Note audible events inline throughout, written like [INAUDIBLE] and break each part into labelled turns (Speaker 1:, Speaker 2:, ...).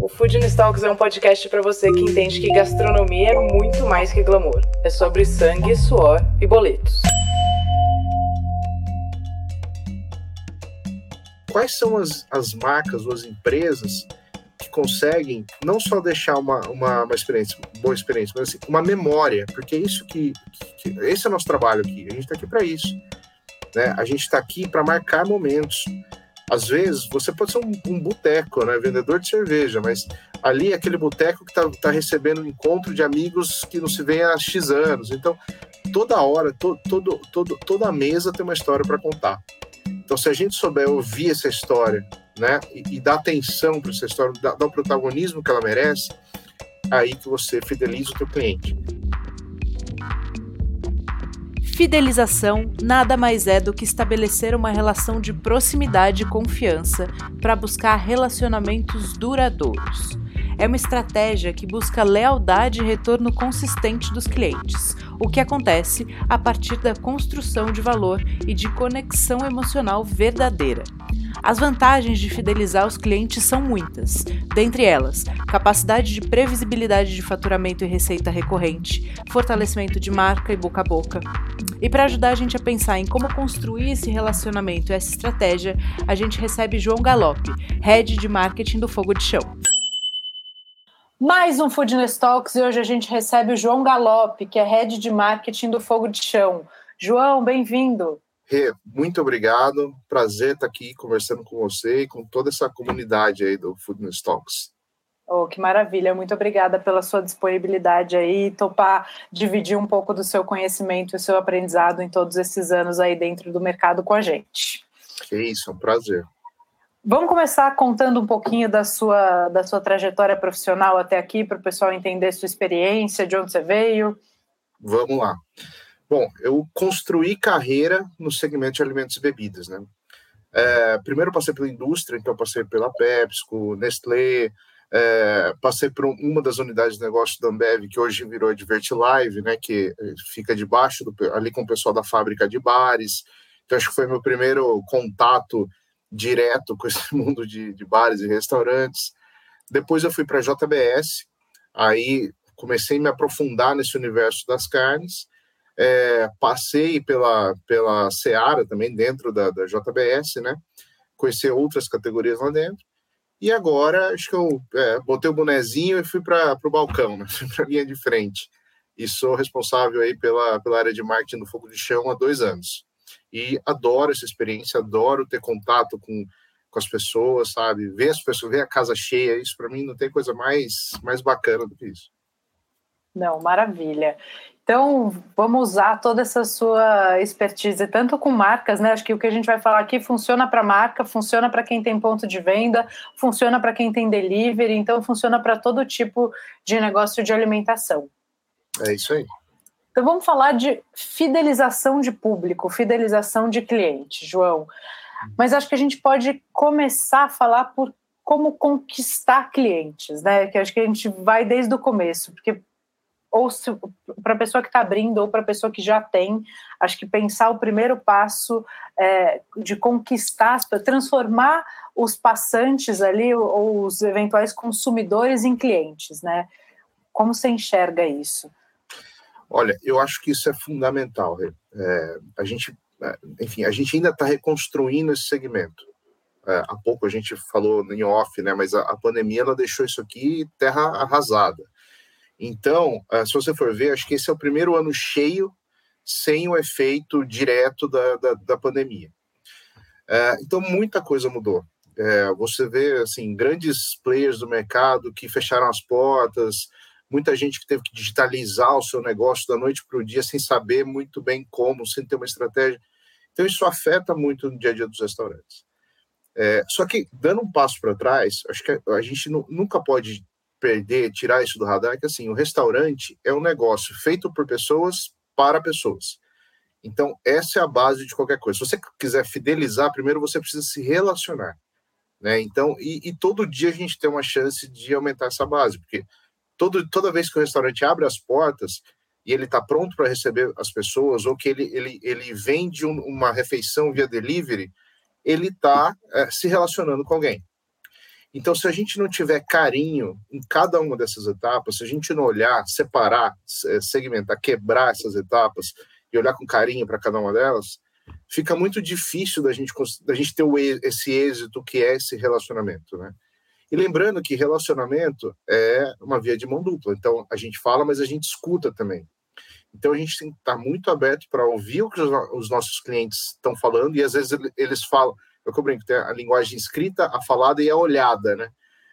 Speaker 1: O Food Talks é um podcast para você que entende que gastronomia é muito mais que glamour. É sobre sangue, suor e boletos.
Speaker 2: Quais são as, as marcas ou as empresas que conseguem não só deixar uma, uma, uma experiência, boa experiência, mas assim, uma memória, porque é isso que, que esse é o nosso trabalho aqui. A gente está aqui para isso. Né? A gente está aqui para marcar momentos. Às vezes, você pode ser um, um boteco, né? vendedor de cerveja, mas ali é aquele boteco que está tá recebendo um encontro de amigos que não se vê há X anos. Então, toda hora, to, todo, todo, toda mesa tem uma história para contar. Então, se a gente souber ouvir essa história né, e, e dar atenção para essa história, dar, dar o protagonismo que ela merece, aí que você fideliza o teu cliente.
Speaker 3: Fidelização nada mais é do que estabelecer uma relação de proximidade e confiança para buscar relacionamentos duradouros. É uma estratégia que busca lealdade e retorno consistente dos clientes, o que acontece a partir da construção de valor e de conexão emocional verdadeira. As vantagens de fidelizar os clientes são muitas, dentre elas, capacidade de previsibilidade de faturamento e receita recorrente, fortalecimento de marca e boca a boca. E para ajudar a gente a pensar em como construir esse relacionamento e essa estratégia, a gente recebe João Galop, Head de Marketing do Fogo de Chão. Mais um Foodness Talks e hoje a gente recebe o João Galop, que é Head de Marketing do Fogo de Chão. João, bem-vindo.
Speaker 2: Rê, muito obrigado. Prazer estar aqui conversando com você e com toda essa comunidade aí do Foodness Talks.
Speaker 3: Oh, que maravilha, muito obrigada pela sua disponibilidade aí, topar dividir um pouco do seu conhecimento e seu aprendizado em todos esses anos aí dentro do mercado com a gente.
Speaker 2: Que isso, é um prazer.
Speaker 3: Vamos começar contando um pouquinho da sua, da sua trajetória profissional até aqui, para o pessoal entender sua experiência, de onde você veio.
Speaker 2: Vamos lá. Bom, eu construí carreira no segmento de alimentos e bebidas, né? É, primeiro passei pela indústria, então passei pela PepsiCo, Nestlé, é, passei por uma das unidades de negócio da Ambev, que hoje virou Advert Live, né, que fica debaixo, do, ali com o pessoal da fábrica de bares. Então, acho que foi meu primeiro contato direto com esse [LAUGHS] mundo de, de bares e restaurantes. Depois eu fui para a JBS, aí comecei a me aprofundar nesse universo das carnes é, passei pela, pela Seara também, dentro da, da JBS, né? Conheci outras categorias lá dentro. E agora, acho que eu é, botei o bonezinho e fui para o balcão, né? [LAUGHS] fui para a linha de frente. E sou responsável aí pela, pela área de marketing do Fogo de Chão há dois anos. E adoro essa experiência, adoro ter contato com, com as pessoas, sabe? Ver as pessoas, ver a casa cheia, isso para mim não tem coisa mais, mais bacana do que isso.
Speaker 3: Não, maravilha. Então, vamos usar toda essa sua expertise, tanto com marcas, né? Acho que o que a gente vai falar aqui funciona para marca, funciona para quem tem ponto de venda, funciona para quem tem delivery, então funciona para todo tipo de negócio de alimentação.
Speaker 2: É isso aí.
Speaker 3: Então, vamos falar de fidelização de público, fidelização de cliente, João. Mas acho que a gente pode começar a falar por como conquistar clientes, né? Que acho que a gente vai desde o começo, porque ou para a pessoa que está abrindo ou para a pessoa que já tem, acho que pensar o primeiro passo é, de conquistar, transformar os passantes ali ou os eventuais consumidores em clientes, né? Como você enxerga isso?
Speaker 2: Olha, eu acho que isso é fundamental. É, a gente, é, enfim, a gente ainda está reconstruindo esse segmento. É, há pouco a gente falou em off, né? Mas a, a pandemia ela deixou isso aqui terra arrasada. Então, ah, se você for ver, acho que esse é o primeiro ano cheio sem o efeito direto da, da, da pandemia. É, então, muita coisa mudou. É, você vê, assim, grandes players do mercado que fecharam as portas, muita gente que teve que digitalizar o seu negócio da noite para o dia sem saber muito bem como, sem ter uma estratégia. Então, isso afeta muito no dia a dia dos restaurantes. É, só que, dando um passo para trás, acho que a gente nunca pode perder, tirar isso do radar, que assim, o restaurante é um negócio feito por pessoas para pessoas. Então, essa é a base de qualquer coisa. Se você quiser fidelizar, primeiro você precisa se relacionar. Né? Então, e, e todo dia a gente tem uma chance de aumentar essa base, porque todo, toda vez que o restaurante abre as portas e ele está pronto para receber as pessoas, ou que ele, ele, ele vende um, uma refeição via delivery, ele está é, se relacionando com alguém. Então, se a gente não tiver carinho em cada uma dessas etapas, se a gente não olhar, separar, segmentar, quebrar essas etapas e olhar com carinho para cada uma delas, fica muito difícil da gente, da gente ter esse êxito que é esse relacionamento, né? E lembrando que relacionamento é uma via de mão dupla. Então, a gente fala, mas a gente escuta também. Então, a gente tem que estar muito aberto para ouvir o que os nossos clientes estão falando, e às vezes eles falam, eu que brinco, tem a linguagem escrita, a falada e a olhada, né?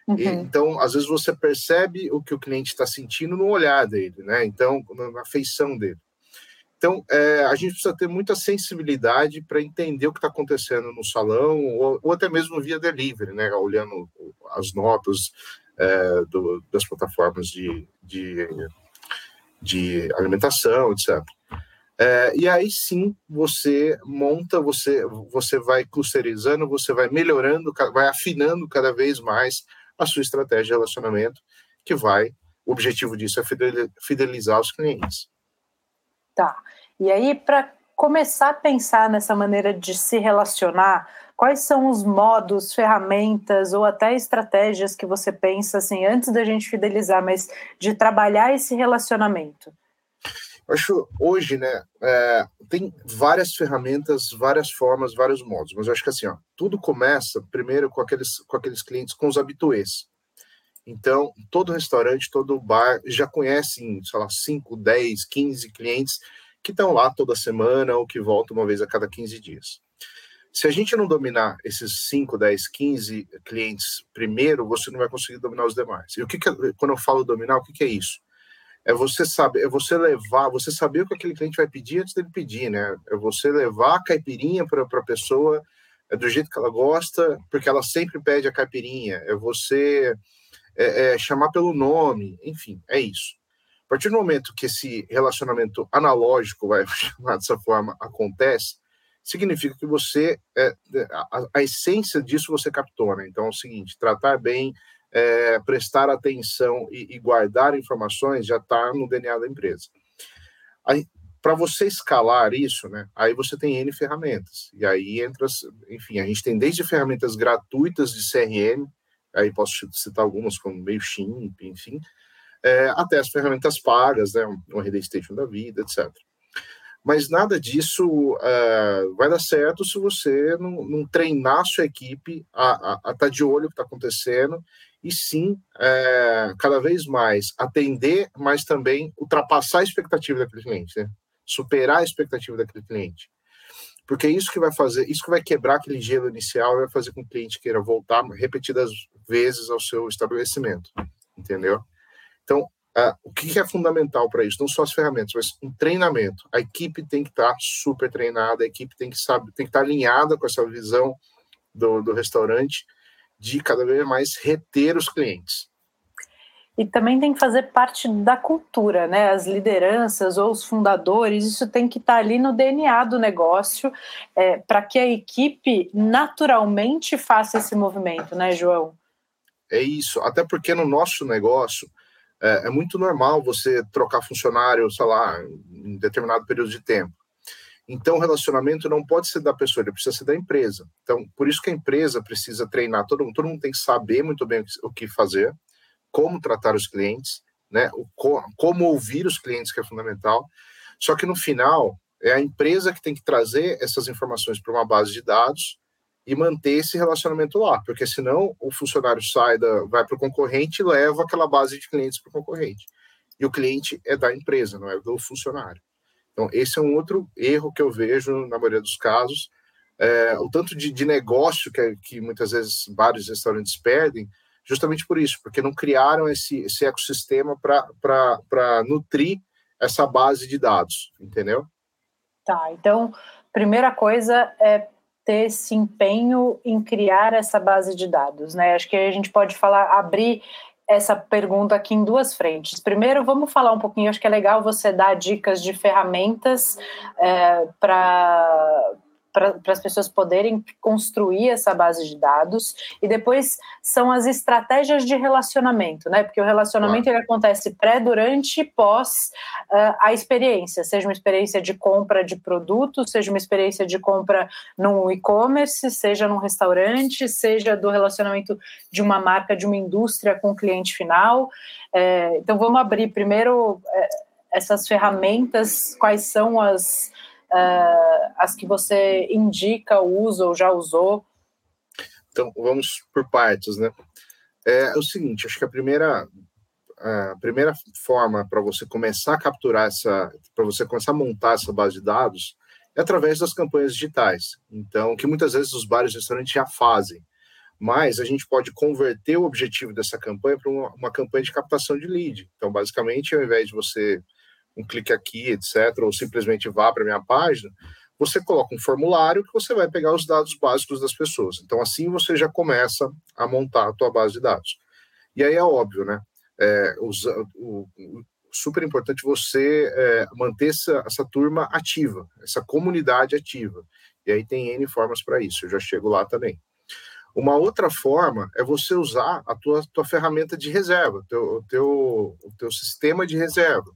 Speaker 2: Uhum. E, então, às vezes você percebe o que o cliente está sentindo no olhar dele, né? Então, na feição dele. Então, é, a gente precisa ter muita sensibilidade para entender o que está acontecendo no salão, ou, ou, até mesmo via delivery, né? Olhando as notas é, do, das plataformas de, de, de alimentação, etc. É, e aí sim você monta, você, você vai clusterizando, você vai melhorando, vai afinando cada vez mais a sua estratégia de relacionamento, que vai, o objetivo disso é fidelizar os clientes.
Speaker 4: Tá. E aí, para começar a pensar nessa maneira de se relacionar, quais são os modos, ferramentas ou até estratégias que você pensa assim, antes da gente fidelizar, mas de trabalhar esse relacionamento?
Speaker 2: Eu acho hoje, né, é, tem várias ferramentas, várias formas, vários modos, mas eu acho que assim, ó, tudo começa primeiro com aqueles, com aqueles clientes, com os habituês. Então, todo restaurante, todo bar já conhecem, sei lá, 5, 10, 15 clientes que estão lá toda semana ou que voltam uma vez a cada 15 dias. Se a gente não dominar esses 5, 10, 15 clientes primeiro, você não vai conseguir dominar os demais. E o que, que quando eu falo dominar, o que, que é isso? É você saber, é você levar, você saber o que aquele cliente vai pedir antes dele pedir, né? É você levar a caipirinha para a pessoa é do jeito que ela gosta, porque ela sempre pede a caipirinha. É você é, é, chamar pelo nome, enfim, é isso. A partir do momento que esse relacionamento analógico, vai [LAUGHS] chamar dessa forma, acontece, significa que você, é, é, a, a, essência disso você captou, né? Então é o seguinte, tratar bem, é, prestar atenção e, e, guardar informações já está no DNA da empresa. Para você escalar isso, né, aí você tem N ferramentas. E aí entra, enfim, a gente tem desde ferramentas gratuitas de CRM, aí posso citar algumas como MailChimp, enfim, é, até as ferramentas pagas, né, uma Rede Station da vida, etc. Mas nada disso uh, vai dar certo se você não, não treinar a sua equipe a estar tá de olho no que está acontecendo e sim, é, cada vez mais atender, mas também ultrapassar a expectativa daquele cliente, né? superar a expectativa daquele cliente. Porque é isso que vai fazer, isso que vai quebrar aquele gelo inicial e vai fazer com que o cliente queira voltar repetidas vezes ao seu estabelecimento, entendeu? Então, uh, o que é fundamental para isso? Não só as ferramentas, mas um treinamento. A equipe tem que estar tá super treinada, a equipe tem que saber, tem que estar tá alinhada com essa visão do, do restaurante de cada vez mais reter os clientes
Speaker 4: e também tem que fazer parte da cultura, né? As lideranças ou os fundadores, isso tem que estar tá ali no DNA do negócio, é, para que a equipe naturalmente faça esse movimento, né, João?
Speaker 2: É isso, até porque no nosso negócio é, é muito normal você trocar funcionário, sei lá, em determinado período de tempo. Então, o relacionamento não pode ser da pessoa, ele precisa ser da empresa. Então, por isso que a empresa precisa treinar todo mundo, todo mundo tem que saber muito bem o que fazer como tratar os clientes, né? O, como ouvir os clientes, que é fundamental. Só que no final, é a empresa que tem que trazer essas informações para uma base de dados e manter esse relacionamento lá, porque senão o funcionário sai, da, vai para o concorrente e leva aquela base de clientes para o concorrente. E o cliente é da empresa, não é do funcionário. Então, esse é um outro erro que eu vejo na maioria dos casos. É, o tanto de, de negócio que, que muitas vezes vários restaurantes perdem, justamente por isso, porque não criaram esse, esse ecossistema para nutrir essa base de dados, entendeu?
Speaker 4: Tá, então, primeira coisa é ter esse empenho em criar essa base de dados, né? Acho que a gente pode falar, abrir
Speaker 3: essa pergunta aqui em duas frentes. Primeiro, vamos falar um pouquinho, acho que é legal você dar dicas de ferramentas é, para para as pessoas poderem construir essa base de dados e depois são as estratégias de relacionamento, né? Porque o relacionamento ele acontece pré, durante e pós uh, a experiência, seja uma experiência de compra de produto, seja uma experiência de compra no e-commerce, seja num restaurante, seja do relacionamento de uma marca, de uma indústria com o cliente final. É, então vamos abrir primeiro é, essas ferramentas, quais são as uh, as que você indica, usa ou já usou?
Speaker 2: Então, vamos por partes, né? É, é o seguinte, acho que a primeira, a primeira forma para você começar a capturar essa, para você começar a montar essa base de dados é através das campanhas digitais. Então, que muitas vezes os bares e restaurantes já fazem, mas a gente pode converter o objetivo dessa campanha para uma, uma campanha de captação de lead. Então, basicamente, ao invés de você um clique aqui, etc., ou simplesmente vá para minha página, você coloca um formulário que você vai pegar os dados básicos das pessoas. Então, assim você já começa a montar a tua base de dados. E aí é óbvio, né? É, usa, o, o, super importante você é, manter essa, essa turma ativa, essa comunidade ativa. E aí tem N formas para isso, eu já chego lá também. Uma outra forma é você usar a tua, tua ferramenta de reserva, teu, o, teu, o teu sistema de reserva.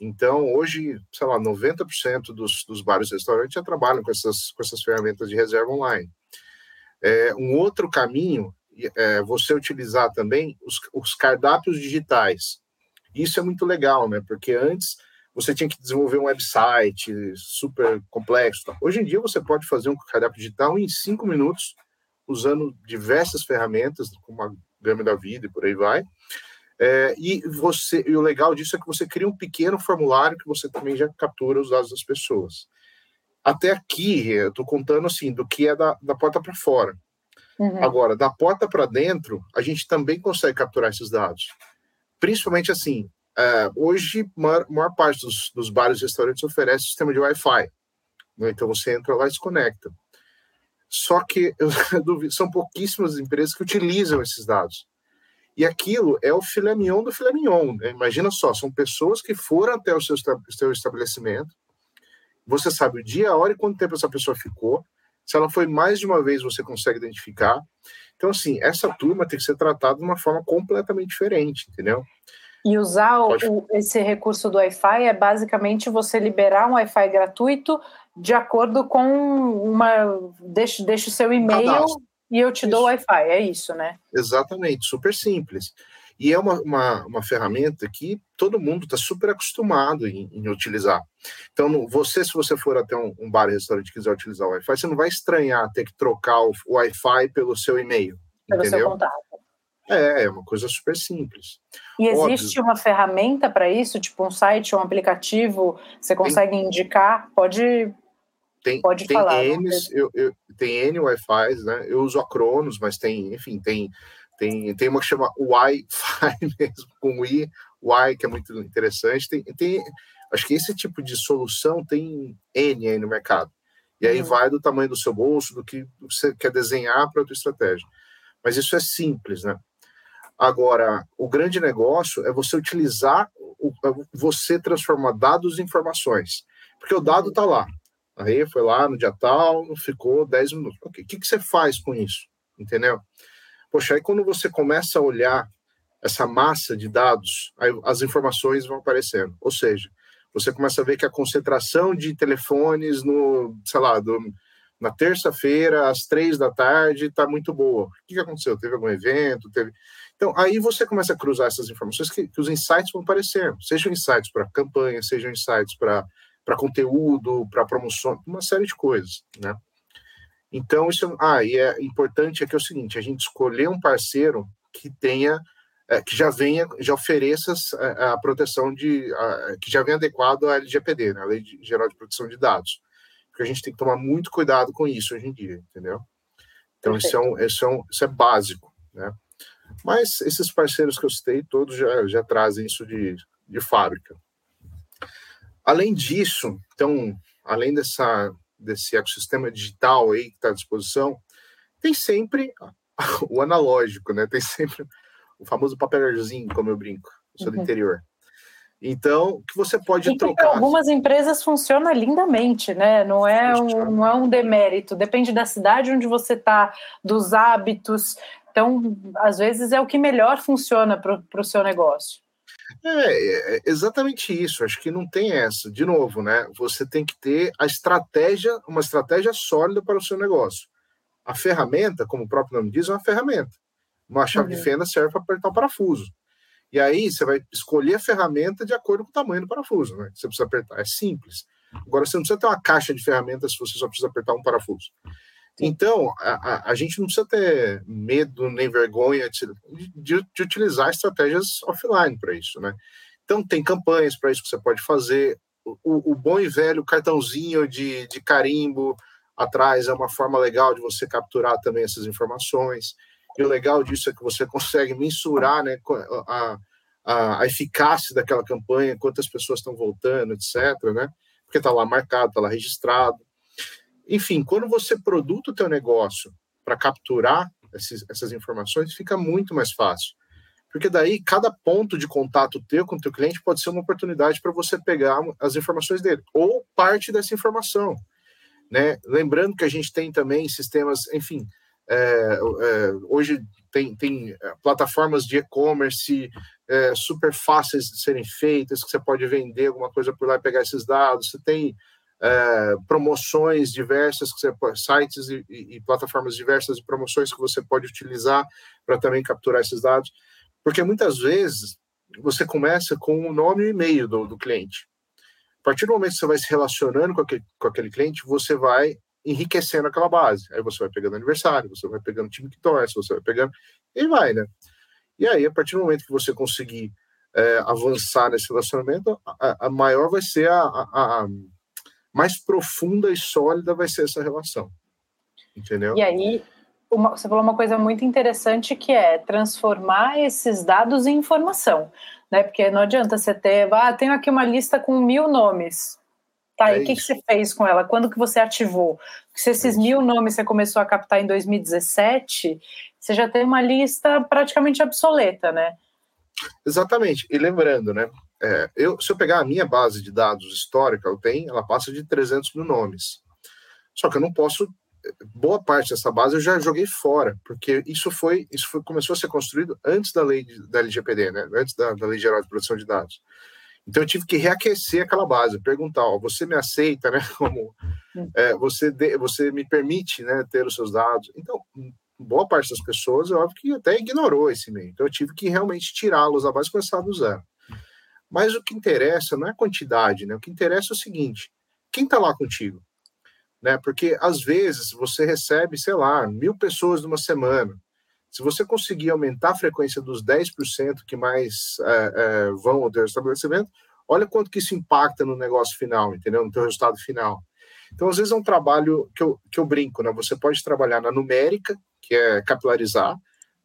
Speaker 2: Então, hoje, sei lá, 90% dos, dos bares e restaurantes já trabalham com essas, com essas ferramentas de reserva online. É, um outro caminho é você utilizar também os, os cardápios digitais. Isso é muito legal, né? Porque antes você tinha que desenvolver um website super complexo. Tá? Hoje em dia você pode fazer um cardápio digital em cinco minutos, usando diversas ferramentas, como a Gama da Vida e por aí vai. É, e você e o legal disso é que você cria um pequeno formulário que você também já captura os dados das pessoas. Até aqui, eu estou contando assim do que é da, da porta para fora. Uhum. Agora, da porta para dentro, a gente também consegue capturar esses dados. Principalmente assim, é, hoje, a maior, maior, parte dos, dos bares e restaurantes oferece sistema de Wi-Fi. Né? Então, você entra lá e se conecta. Só que [LAUGHS] eu, são pouquíssimas empresas que utilizam esses dados. E aquilo é o filé mignon do filé mignon. Né? Imagina só, são pessoas que foram até o seu, seu estabelecimento, você sabe o dia, a hora e quanto tempo essa pessoa ficou. Se ela foi mais de uma vez, você consegue identificar. Então, assim, essa turma tem que ser tratada de uma forma completamente diferente, entendeu?
Speaker 3: E usar o, esse recurso do Wi-Fi é basicamente você liberar um Wi-Fi gratuito de acordo com uma. Deixa, deixa o seu e-mail. Cadastro e eu te isso. dou Wi-Fi, é isso, né?
Speaker 2: Exatamente, super simples. E é uma, uma, uma ferramenta que todo mundo está super acostumado em, em, utilizar. Então, você, se você for até um, um bar e restaurante e quiser utilizar o Wi-Fi, você não vai estranhar ter que trocar o, Wi-Fi pelo seu e-mail. Pelo entendeu? seu contato. É, é uma coisa super simples.
Speaker 3: E existe Óbvio. uma ferramenta para isso, tipo um site, um aplicativo, você consegue Tem... indicar? Pode
Speaker 2: tem, Pode tem falar. N, eu, eu, tem N Wi-Fi, né? Eu uso a Cronos, mas tem, enfim, tem, tem, tem uma que chama Wi-Fi [LAUGHS] mesmo, com I, Wi, que é muito interessante. Tem, tem, acho que esse tipo de solução tem N aí no mercado. E aí uhum. vai do tamanho do seu bolso, do que você quer desenhar para a tua estratégia. Mas isso é simples, né? Agora, o grande negócio é você utilizar, você transformar dados em informações. Porque o dado está lá. Aí foi lá no dia tal, ficou 10 minutos. O que, que você faz com isso? Entendeu? Poxa, aí quando você começa a olhar essa massa de dados, aí as informações vão aparecendo. Ou seja, você começa a ver que a concentração de telefones no, sei lá, do, na terça-feira, às três da tarde, está muito boa. O que, que aconteceu? Teve algum evento? Teve... Então, aí você começa a cruzar essas informações que, que os insights vão aparecer. Sejam insights para campanha, sejam insights para para conteúdo, para promoção, uma série de coisas, né? Então, isso, ah, e é importante é que é o seguinte, a gente escolher um parceiro que tenha, é, que já venha, já ofereça a, a proteção de, a, que já venha adequado à LGPD, né, a Lei Geral de Proteção de Dados, porque a gente tem que tomar muito cuidado com isso hoje em dia, entendeu? Então, isso é, um, isso, é um, isso é básico, né? Mas esses parceiros que eu citei, todos já, já trazem isso de, de fábrica. Além disso, então, além dessa, desse ecossistema digital aí que está à disposição, tem sempre [LAUGHS] o analógico, né? Tem sempre o famoso papelzinho, como eu brinco, eu sou do uhum. interior. Então, que você pode e trocar.
Speaker 3: algumas empresas funciona lindamente, né? Não é, um, não é um demérito. Depende da cidade onde você está, dos hábitos. Então, às vezes é o que melhor funciona para o seu negócio.
Speaker 2: É, é, exatamente isso. Acho que não tem essa. De novo, né? Você tem que ter a estratégia, uma estratégia sólida para o seu negócio. A ferramenta, como o próprio nome diz, é uma ferramenta. Uma chave uhum. de fenda serve para apertar o parafuso. E aí você vai escolher a ferramenta de acordo com o tamanho do parafuso, né? Você precisa apertar. É simples. Agora você não precisa ter uma caixa de ferramentas se você só precisa apertar um parafuso. Então, a, a, gente não precisa ter medo nem vergonha de, de, de utilizar estratégias offline para isso, né? Então, tem campanhas para isso que você pode fazer. O, o, bom e velho cartãozinho de, de carimbo atrás é uma forma legal de você capturar também essas informações. E o legal disso é que você consegue mensurar né, a, a, a eficácia daquela campanha, quantas pessoas estão voltando, etc. Né? Porque está lá marcado, está lá registrado. Enfim, quando você produz o teu negócio para capturar esses, essas informações, fica muito mais fácil. Porque daí, cada ponto de contato teu com o teu cliente pode ser uma oportunidade para você pegar as informações dele, ou parte dessa informação. Né? Lembrando que a gente tem também sistemas, enfim, é, é, hoje tem, tem é, plataformas de e-commerce é, super fáceis de serem feitas, que você pode vender alguma coisa por lá e pegar esses dados. Você tem é, promoções diversas, que você, sites e, e, plataformas diversas de promoções que você pode utilizar para também capturar esses dados. Porque muitas vezes você começa com o nome e e-mail do, do cliente. A partir do momento que você vai se relacionando com aquele, com aquele cliente, você vai enriquecendo aquela base. Aí você vai pegando aniversário, você vai pegando time que torce, você vai pegando. E vai, né? E aí, a partir do momento que você conseguir é, avançar nesse relacionamento, a, a maior vai ser a, a, mais profunda e sólida vai ser essa relação. Entendeu?
Speaker 3: E aí, uma, você falou uma coisa muito interessante que é transformar esses dados em informação. Né? Porque não adianta você ter, ah, tenho aqui uma lista com mil nomes. Tá, é e o que, que, você fez com ela? Quando que você ativou? se esses é mil nomes você começou a captar em 2017, você já tem uma lista praticamente obsoleta, né?
Speaker 2: Exatamente. E lembrando, né? É, eu, se eu pegar a minha base de dados histórica, eu tenho, ela passa de 300 mil nomes. Só que eu não posso boa parte dessa base eu já joguei fora, porque isso foi, isso foi, começou a ser construído antes da lei da LGPD, né? Antes da, da Lei Geral de Proteção de Dados. Então eu tive que reaquecer aquela base, perguntar, ó, você me aceita, né? [LAUGHS] Como é, você de, você me permite, né, ter os seus dados. Então boa parte das pessoas, eu óbvio que até ignorou esse meio. Então eu tive que realmente tirá-los da base e começar do zero. Mas o que interessa não é a quantidade, né? O que interessa é o seguinte: quem está lá contigo? Né? Porque às vezes você recebe, sei lá, mil pessoas numa semana. Se você conseguir aumentar a frequência dos 10% que mais é, é, vão ao teu estabelecimento, olha quanto que isso impacta no negócio final, entendeu? No teu resultado final. Então, às vezes é um trabalho que eu, que eu brinco, né? Você pode trabalhar na numérica, que é capilarizar,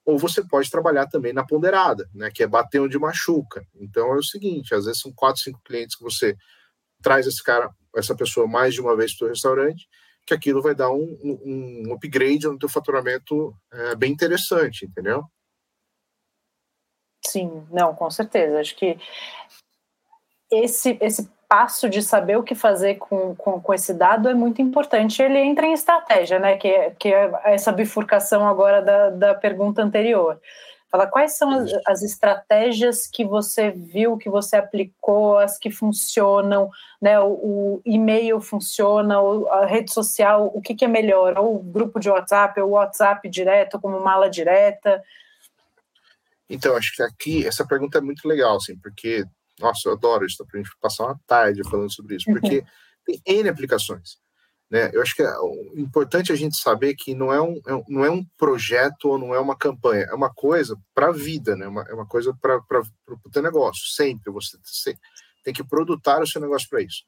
Speaker 2: ou você pode trabalhar também na ponderada, né? Que é bater onde machuca. Então, é o seguinte, às vezes são quatro, cinco clientes que você traz esse cara, essa pessoa mais de uma vez para o restaurante, que aquilo vai dar um, um, um upgrade no teu faturamento é, bem interessante, entendeu?
Speaker 3: Sim, não, com certeza. Acho que esse, esse passo de saber o que fazer com, com, com, esse dado é muito importante. Ele entra em estratégia, né? Que, é, que é essa bifurcação agora da, da pergunta anterior. Fala quais são as, as, estratégias que você viu, que você aplicou, as que funcionam, né? O, o e-mail funciona, ou a rede social, o que, que é melhor? Ou o grupo de WhatsApp, ou o WhatsApp direto, como mala direta?
Speaker 2: Então, acho que aqui essa pergunta é muito legal, assim, porque, nossa, eu adoro isso, para a gente passar uma tarde falando sobre isso, porque uhum. tem N aplicações. Né? Eu acho que é importante a gente saber que não é um, é não é um projeto ou não é uma campanha, é uma coisa para a vida, né? Uma, é uma coisa para o teu negócio, sempre. Você tem que produtar o seu negócio para isso.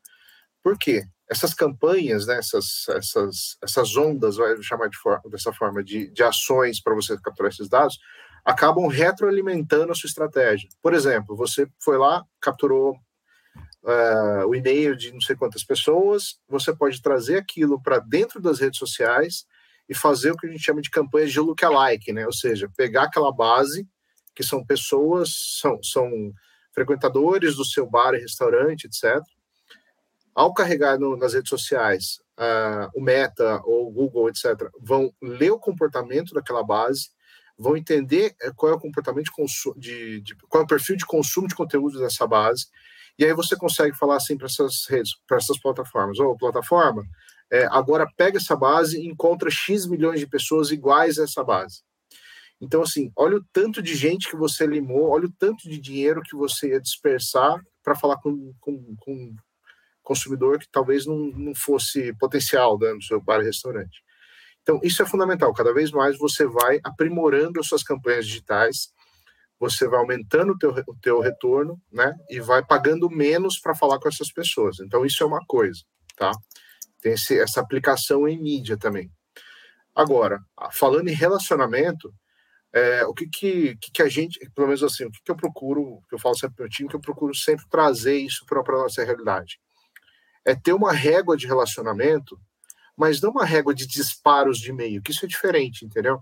Speaker 2: Por quê? Essas campanhas, né, essas, essas, essas ondas, vai chamar de for dessa forma, de, de ações para você capturar esses dados, acabam retroalimentando a sua estratégia. Por exemplo, você foi lá, capturou uh, o e-mail de não sei quantas pessoas, você pode trazer aquilo para dentro das redes sociais e fazer o que a gente chama de campanhas de lookalike, né? Ou seja, pegar aquela base que são pessoas, são, são frequentadores do seu bar e restaurante, etc. Ao carregar no, nas redes sociais, uh, o Meta ou o Google, etc., vão ler o comportamento daquela base, vão entender eh, qual é o comportamento de, de, de qual é o perfil de consumo de conteúdo dessa base, e aí você consegue falar assim para essas redes, para essas plataformas, ou oh, plataforma, é, agora pega essa base e encontra X milhões de pessoas iguais a essa base. Então, assim, olha o tanto de gente que você limou, olha o tanto de dinheiro que você ia dispersar para falar com, com, com consumidor que talvez não, não fosse potencial dentro do seu bar e restaurante. Então, isso é fundamental. Cada vez mais você vai aprimorando as suas campanhas digitais, você vai aumentando o teu, o teu retorno, né? E vai pagando menos para falar com essas pessoas. Então, isso é uma coisa, tá? Tem esse, essa aplicação em mídia também. Agora, falando em relacionamento, é, o que, que, que, a gente, pelo menos assim, o que, que eu procuro, que eu falo sempre para o time, que eu procuro sempre trazer isso para a nossa realidade. É ter uma régua de relacionamento, mas não uma régua de disparos de e-mail, que isso é diferente, entendeu?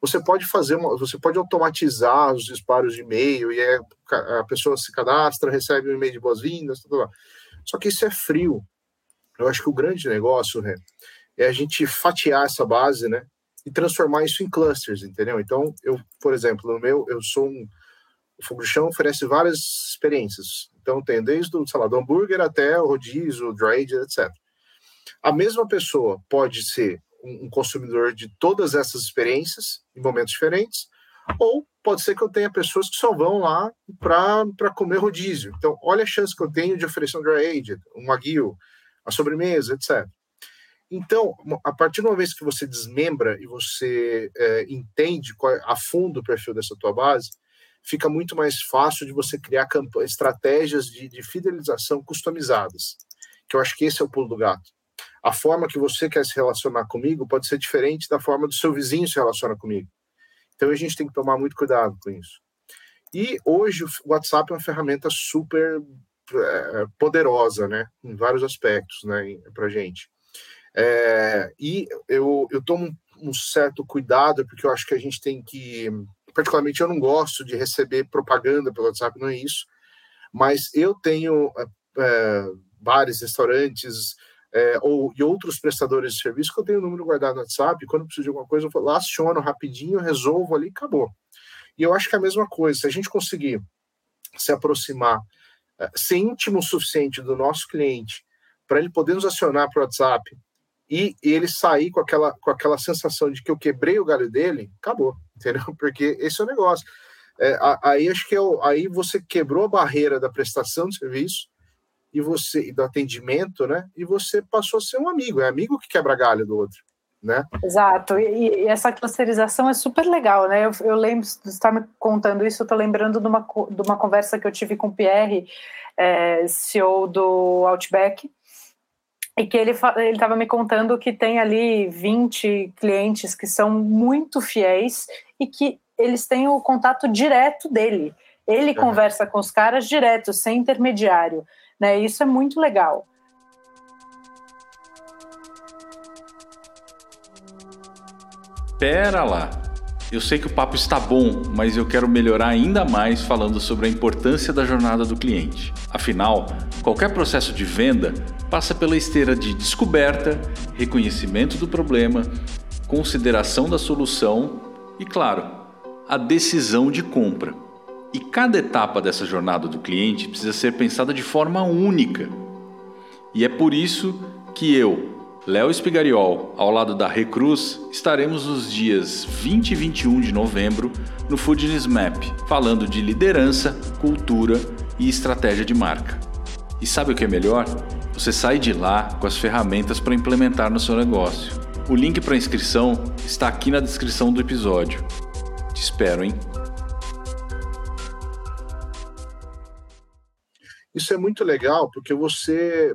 Speaker 2: Você pode fazer uma, você pode automatizar os disparos de e-mail e é, a pessoa se cadastra, recebe um e-mail de boas-vindas, tudo lá. Só que isso é frio. Eu acho que o grande negócio né, é a gente fatiar essa base, né? E transformar isso em clusters, entendeu? Então, eu, por exemplo, no meu, eu sou um. O Fogo de Chão oferece várias experiências. Então, tem desde o, sei do hambúrguer até o rodízio, o dry, etc. A mesma pessoa pode ser um consumidor de todas essas experiências em momentos diferentes, ou pode ser que eu tenha pessoas que só vão lá para comer rodízio. Então, olha a chance que eu tenho de oferecer um dry aged, um aguil, a sobremesa, etc. Então, a partir de uma vez que você desmembra e você é, entende qual, é, a fundo o perfil dessa tua base, fica muito mais fácil de você criar estratégias de, de fidelização customizadas, que eu acho que esse é o pulo do gato a forma que você quer se relacionar comigo pode ser diferente da forma do seu vizinho se relaciona comigo. Então a gente tem que tomar muito cuidado com isso. E hoje o WhatsApp é uma ferramenta super é, poderosa, né, em vários aspectos, né, para gente. É, e eu, eu tomo um, certo cuidado porque eu acho que a gente tem que, particularmente eu não gosto de receber propaganda pelo WhatsApp, não é isso, mas eu tenho é, bares, restaurantes, é, ou e outros prestadores de serviço que eu tenho o número guardado no WhatsApp, quando preciso de alguma coisa, eu vou lá, aciono rapidinho, resolvo ali, acabou. E eu acho que é a mesma coisa, se a gente conseguir se aproximar, é, ser íntimo o suficiente do nosso cliente para ele poder nos acionar para o WhatsApp e, ele sair com aquela, com aquela sensação de que eu quebrei o galho dele, acabou, [LAUGHS] entendeu? Porque esse é o negócio. É, aí acho que é o, aí você quebrou a barreira da prestação de serviço, e você do atendimento, né? E você passou a ser um amigo, é amigo que quebra galho do outro, né?
Speaker 3: Exato. E, e essa clusterização é super legal, né? Eu, eu lembro, você está me contando isso, eu estou lembrando de uma, de uma conversa que eu tive com o Pierre, é, CEO do Outback, e que ele estava me contando que tem ali 20 clientes que são muito fiéis e que eles têm o contato direto dele. Ele uhum. conversa com os caras direto, sem intermediário. Né? Isso é muito legal.
Speaker 5: Pera lá. Eu sei que o papo está bom, mas eu quero melhorar ainda mais falando sobre a importância da jornada do cliente. Afinal, qualquer processo de venda passa pela esteira de descoberta, reconhecimento do problema, consideração da solução e, claro, a decisão de compra. E cada etapa dessa jornada do cliente precisa ser pensada de forma única. E é por isso que eu, Léo Espigariol, ao lado da Recruz, estaremos nos dias 20 e 21 de novembro no Foodness Map, falando de liderança, cultura e estratégia de marca. E sabe o que é melhor? Você sai de lá com as ferramentas para implementar no seu negócio. O link para inscrição está aqui na descrição do episódio. Te espero, hein?
Speaker 2: Isso é muito legal porque você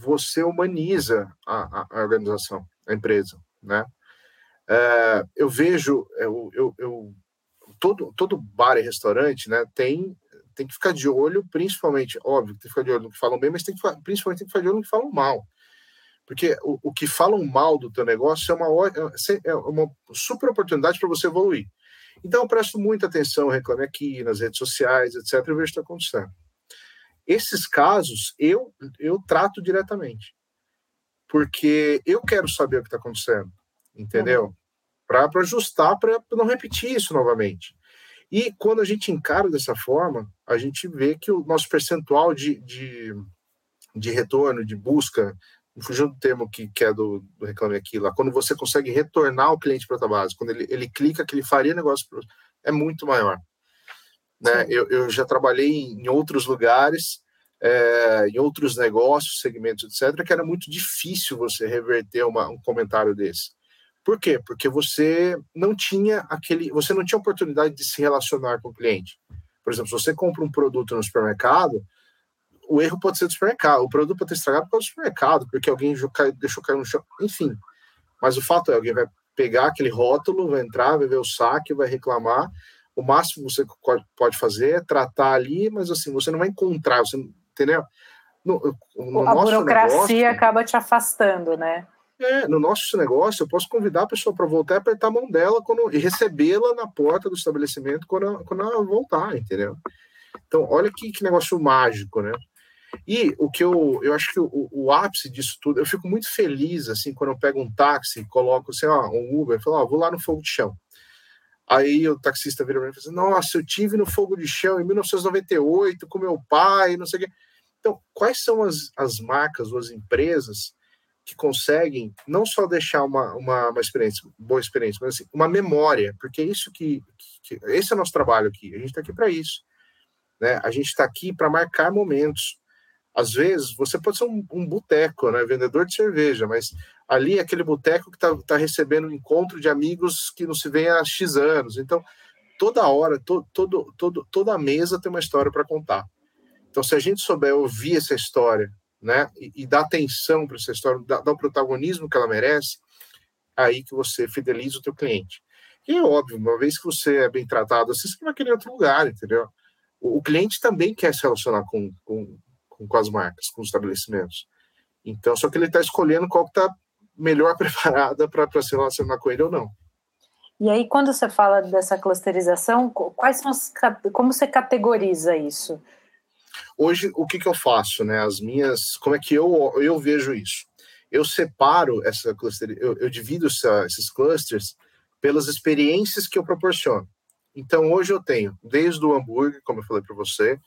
Speaker 2: você humaniza a, a organização, a empresa, né? É, eu vejo, eu, eu, eu, todo, todo bar e restaurante, né, tem, tem que ficar de olho, principalmente, óbvio, tem que ficar de olho no que falam bem, mas tem que, principalmente tem que ficar de olho no que falam mal. Porque o, o que falam mal do teu negócio é uma, é uma super oportunidade para você evoluir. Então, eu presto muita atenção, reclame aqui, nas redes sociais, etc., e vejo o que está acontecendo. Esses casos, eu, eu trato diretamente, porque eu quero saber o que está acontecendo, entendeu? Uhum. Para ajustar, para não repetir isso novamente. E quando a gente encara dessa forma, a gente vê que o nosso percentual de, de, de retorno, de busca, fugindo do termo que, que é do, do Reclame Aqui lá, quando você consegue retornar o cliente para a base, quando ele, ele clica que ele faria negócio, é muito maior. Né? Eu, eu já trabalhei em outros lugares, é, em outros negócios, segmentos, etc., que era muito difícil você reverter uma, um comentário desse. Por quê? Porque você não tinha aquele, você não tinha oportunidade de se relacionar com o cliente. Por exemplo, se você compra um produto no supermercado, o erro pode ser do supermercado, o produto pode ter estragado por causa do supermercado, porque alguém deixou cair no chão, enfim. Mas o fato é, alguém vai pegar aquele rótulo, vai entrar, vai ver o saque, vai reclamar. O máximo que você pode fazer é tratar ali, mas assim, você não vai encontrar, você entendeu?
Speaker 3: No, no a burocracia negócio, acaba te afastando, né?
Speaker 2: É, no nosso negócio, eu posso convidar a pessoa para voltar e apertar a mão dela quando, e recebê-la na porta do estabelecimento quando, quando ela voltar, entendeu? Então, olha que, que negócio mágico, né? E o que eu, eu acho que o, o, ápice disso tudo, eu fico muito feliz, assim, quando eu pego um táxi, coloco, assim, ó, um Uber, falo, ó, vou lá no fogo de chão. Aí o taxista vira para mim e fala assim, nossa, eu tive no fogo de chão em 1998 com meu pai, não sei o quê. Então, quais são as, as marcas ou as empresas que conseguem não só deixar uma, uma, uma experiência, boa experiência, mas assim, uma memória, porque é isso que, que, esse é o nosso trabalho aqui, a gente está aqui para isso, né? A gente está aqui para marcar momentos. Às vezes, você pode ser um, um boteco, né? Vendedor de cerveja, mas ali é aquele boteco que está tá recebendo um encontro de amigos que não se vê há X anos. Então, toda hora, to, todo, todo, toda mesa tem uma história para contar. Então, se a gente souber ouvir essa história né, e, e dar atenção para essa história, dar, dar, o protagonismo que ela merece, aí que você fideliza o teu cliente. E é óbvio, uma vez que você é bem tratado assim, você vai querer outro lugar, entendeu? O, o cliente também quer se relacionar com, com, com, as marcas, com os estabelecimentos. Então, só que ele está escolhendo qual está melhor [LAUGHS] preparada para se relacionar com ele ou não.
Speaker 3: E aí, quando você fala dessa clusterização, quais são as, como você categoriza isso?
Speaker 2: Hoje, o que, que eu faço, né? As minhas, como é que eu, eu vejo isso? Eu separo essa cluster, eu, eu divido essa, esses clusters pelas experiências que eu proporciono. Então, hoje eu tenho, desde o hambúrguer, como eu falei para você,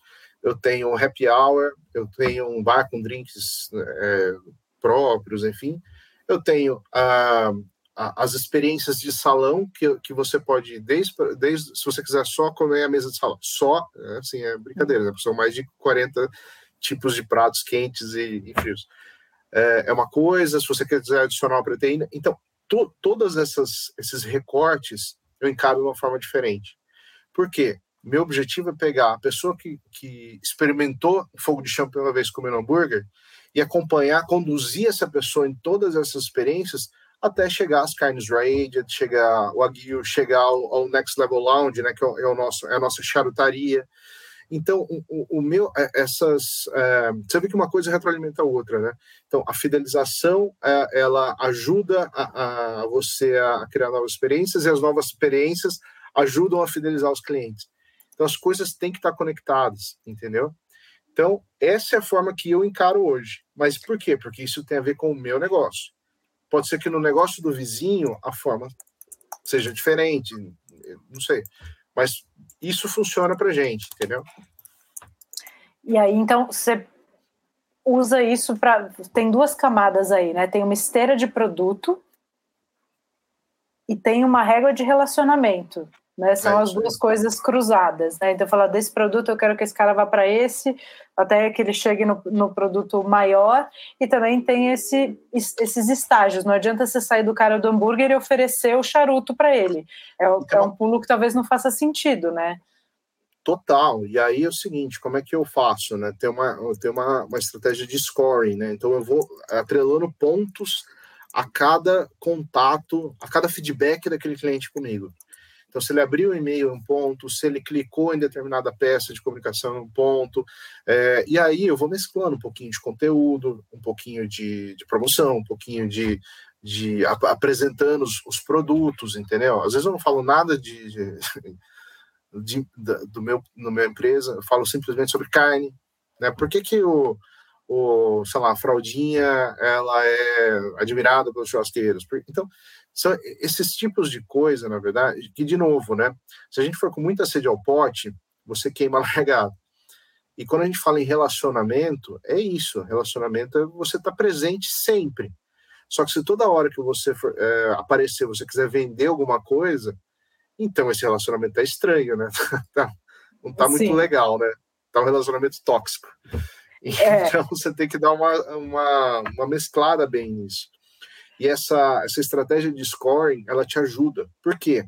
Speaker 2: eu tenho um happy hour, eu tenho um bar com drinks é, próprios, enfim. Eu tenho ah, as experiências de salão que, que você pode, desde, desde se você quiser só comer a mesa de salão, só, é, assim, é brincadeira, né? são mais de 40 tipos de pratos quentes e, e frios. É, é, uma coisa, se você quiser adicionar uma proteína, então, to, todos essas, esses recortes eu encaro de uma forma diferente. Por quê? Meu objetivo é pegar a pessoa que, que experimentou fogo de chão pela vez comendo hambúrguer e acompanhar, conduzir essa pessoa em todas essas experiências até chegar às carnes raid, chegar o aguil, chegar ao, ao, Next Level Lounge, né, que é o, é nosso, é a nossa charutaria. Então, o, o meu, é, essas, é, você vê que uma coisa retroalimenta a outra, né? Então, a fidelização, é, ela ajuda a, a, você a criar novas experiências e as novas experiências ajudam a fidelizar os clientes. Então, as coisas têm que estar conectadas, entendeu? Então, essa é a forma que eu encaro hoje. Mas por quê? Porque isso tem a ver com o meu negócio. Pode ser que no negócio do vizinho a forma seja diferente, não sei. Mas isso funciona para gente, entendeu?
Speaker 3: E aí, então, você usa isso para. Tem duas camadas aí, né? Tem uma esteira de produto e tem uma regra de relacionamento. Né? São é as duas coisas cruzadas. Né? Então, falar desse produto, eu quero que esse cara vá para esse, até que ele chegue no, no, produto maior. E também tem esse, esses estágios. Não adianta você sair do cara do hambúrguer e oferecer o charuto para ele. É, então, é um pulo que talvez não faça sentido, né?
Speaker 2: Total. E aí é o seguinte, como é que eu faço, né? Tem uma, tem uma, uma estratégia de scoring, né? Então eu vou atrelando pontos a cada contato, a cada feedback daquele cliente comigo. Então, se ele abriu o e-mail um ponto, se ele clicou em determinada peça de comunicação um ponto, é, e aí eu vou mesclando um pouquinho de conteúdo, um pouquinho de, de promoção, um pouquinho de de ap apresentando os, os, produtos, entendeu? Às vezes eu não falo nada de, de, [LAUGHS] de, do meu, no meu empresa, eu falo simplesmente sobre carne, né? Por que, que o, o, sei lá, a fraldinha, ela é admirada pelos churrasqueiros? Então, são esses tipos de coisa, na verdade, que, de novo, né? Se a gente for com muita sede ao pote, você queima [LAUGHS] largado. E quando a gente fala em relacionamento, é isso. Relacionamento é você estar tá presente sempre. Só que se toda hora que você for, é, aparecer, você quiser vender alguma coisa, então esse relacionamento tá estranho, né? [LAUGHS] Tá, não tá muito legal, né? Tá um relacionamento tóxico. É. Então você tem que dar uma, uma, uma mesclada bem nisso. E essa, essa estratégia de scoring, ela te ajuda. Por quê?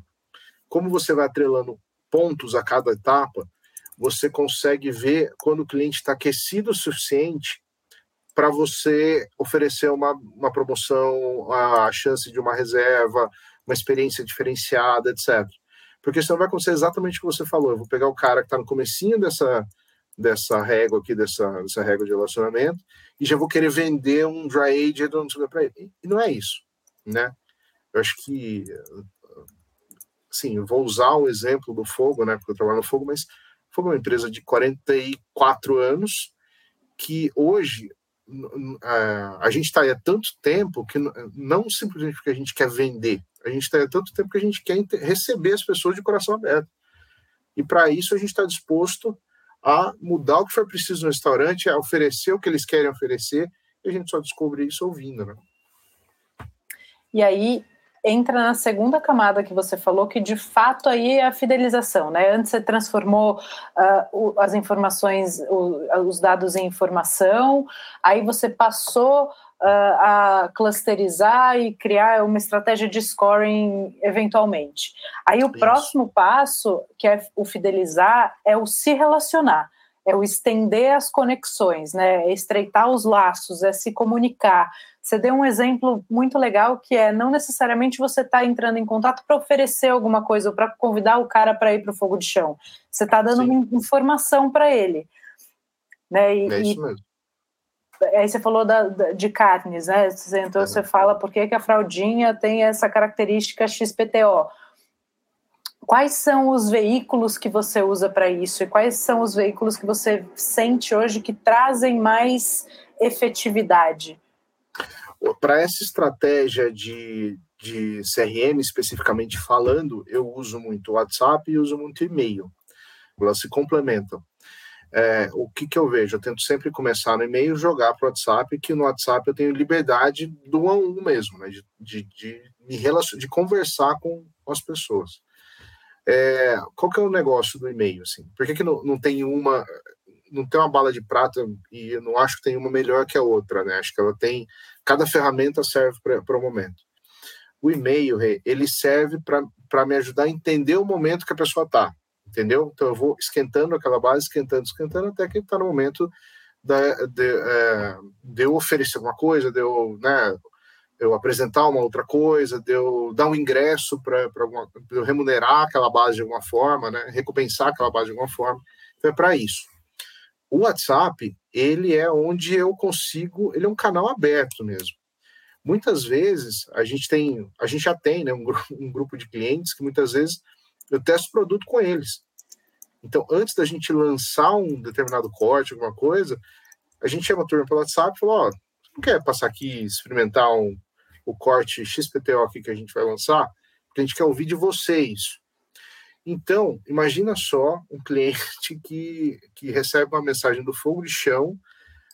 Speaker 2: Como você vai atrelando pontos a cada etapa, você consegue ver quando o cliente está aquecido o suficiente para você oferecer uma, uma promoção, a chance de uma reserva, uma experiência diferenciada, etc. Porque senão vai acontecer exatamente o que você falou. Eu vou pegar o cara que está no comecinho dessa, dessa régua aqui, dessa, dessa régua de relacionamento, e já vou querer vender um dry aged para ele. E não é isso, né? Eu acho que, sim, vou usar o exemplo do fogo, né? Porque eu trabalho no fogo, mas foi uma empresa de 44 anos que hoje a gente está há tanto tempo que não simplesmente porque a gente quer vender, a gente está há tanto tempo que a gente quer receber as pessoas de coração aberto. E para isso a gente está disposto a mudar o que for preciso no restaurante, a oferecer o que eles querem oferecer, e a gente só descobre isso ouvindo, né?
Speaker 3: E aí, entra na segunda camada que você falou, que de fato aí é a fidelização, né? Antes você transformou uh, as informações, os dados em informação, aí você passou a clusterizar e criar uma estratégia de scoring eventualmente. Aí o Isso. próximo passo, que é o fidelizar, é o se relacionar é o estender as conexões, né? É estreitar os laços, é se comunicar. Você deu um exemplo muito legal que é não necessariamente você está entrando em contato para oferecer alguma coisa ou para convidar o cara para ir para o fogo de chão. Você está dando Sim. informação para ele. Né?
Speaker 2: E, é isso mesmo.
Speaker 3: Aí você falou da, de carnes, né? Então você fala por que, que a fraldinha tem essa característica XPTO quais são os veículos que você usa para isso e quais são os veículos que você sente hoje que trazem mais efetividade?
Speaker 2: Para essa estratégia de, de CRM especificamente falando, eu uso muito WhatsApp e uso muito e-mail. Elas se complementam. É, o que, que eu vejo? Eu tento sempre começar no e-mail jogar para o WhatsApp, que no WhatsApp eu tenho liberdade do a um mesmo, né? de, de, de, me de conversar com as pessoas. É, qual que é o negócio do e-mail? Assim? Por que, que não, não tem uma não tem uma bala de prata e eu não acho que tem uma melhor que a outra, né? Acho que ela tem cada ferramenta serve para o momento. O e-mail, ele serve para me ajudar a entender o momento que a pessoa está, entendeu? Então eu vou esquentando aquela base, esquentando, esquentando até que está no momento da, de, é, de, eu oferecer alguma coisa, de eu, né, eu apresentar uma outra coisa, de eu dar um ingresso para eu remunerar aquela base de alguma forma, né, recompensar aquela base de alguma forma. Então é para isso. O WhatsApp, ele é onde eu consigo, ele é um canal aberto mesmo. Muitas vezes a gente tem, a gente já tem, né, um, [LAUGHS] um grupo de clientes que muitas vezes eu testo produto com eles. Então, antes da gente lançar um determinado corte, alguma coisa, a gente chama a turma pelo WhatsApp e fala, ó, oh, não quer passar aqui experimentar um, o corte XPTO aqui que a gente vai lançar? Porque a gente quer ouvir de vocês. Então, imagina só um [LAUGHS] cliente que, que recebe uma mensagem do fogo de chão,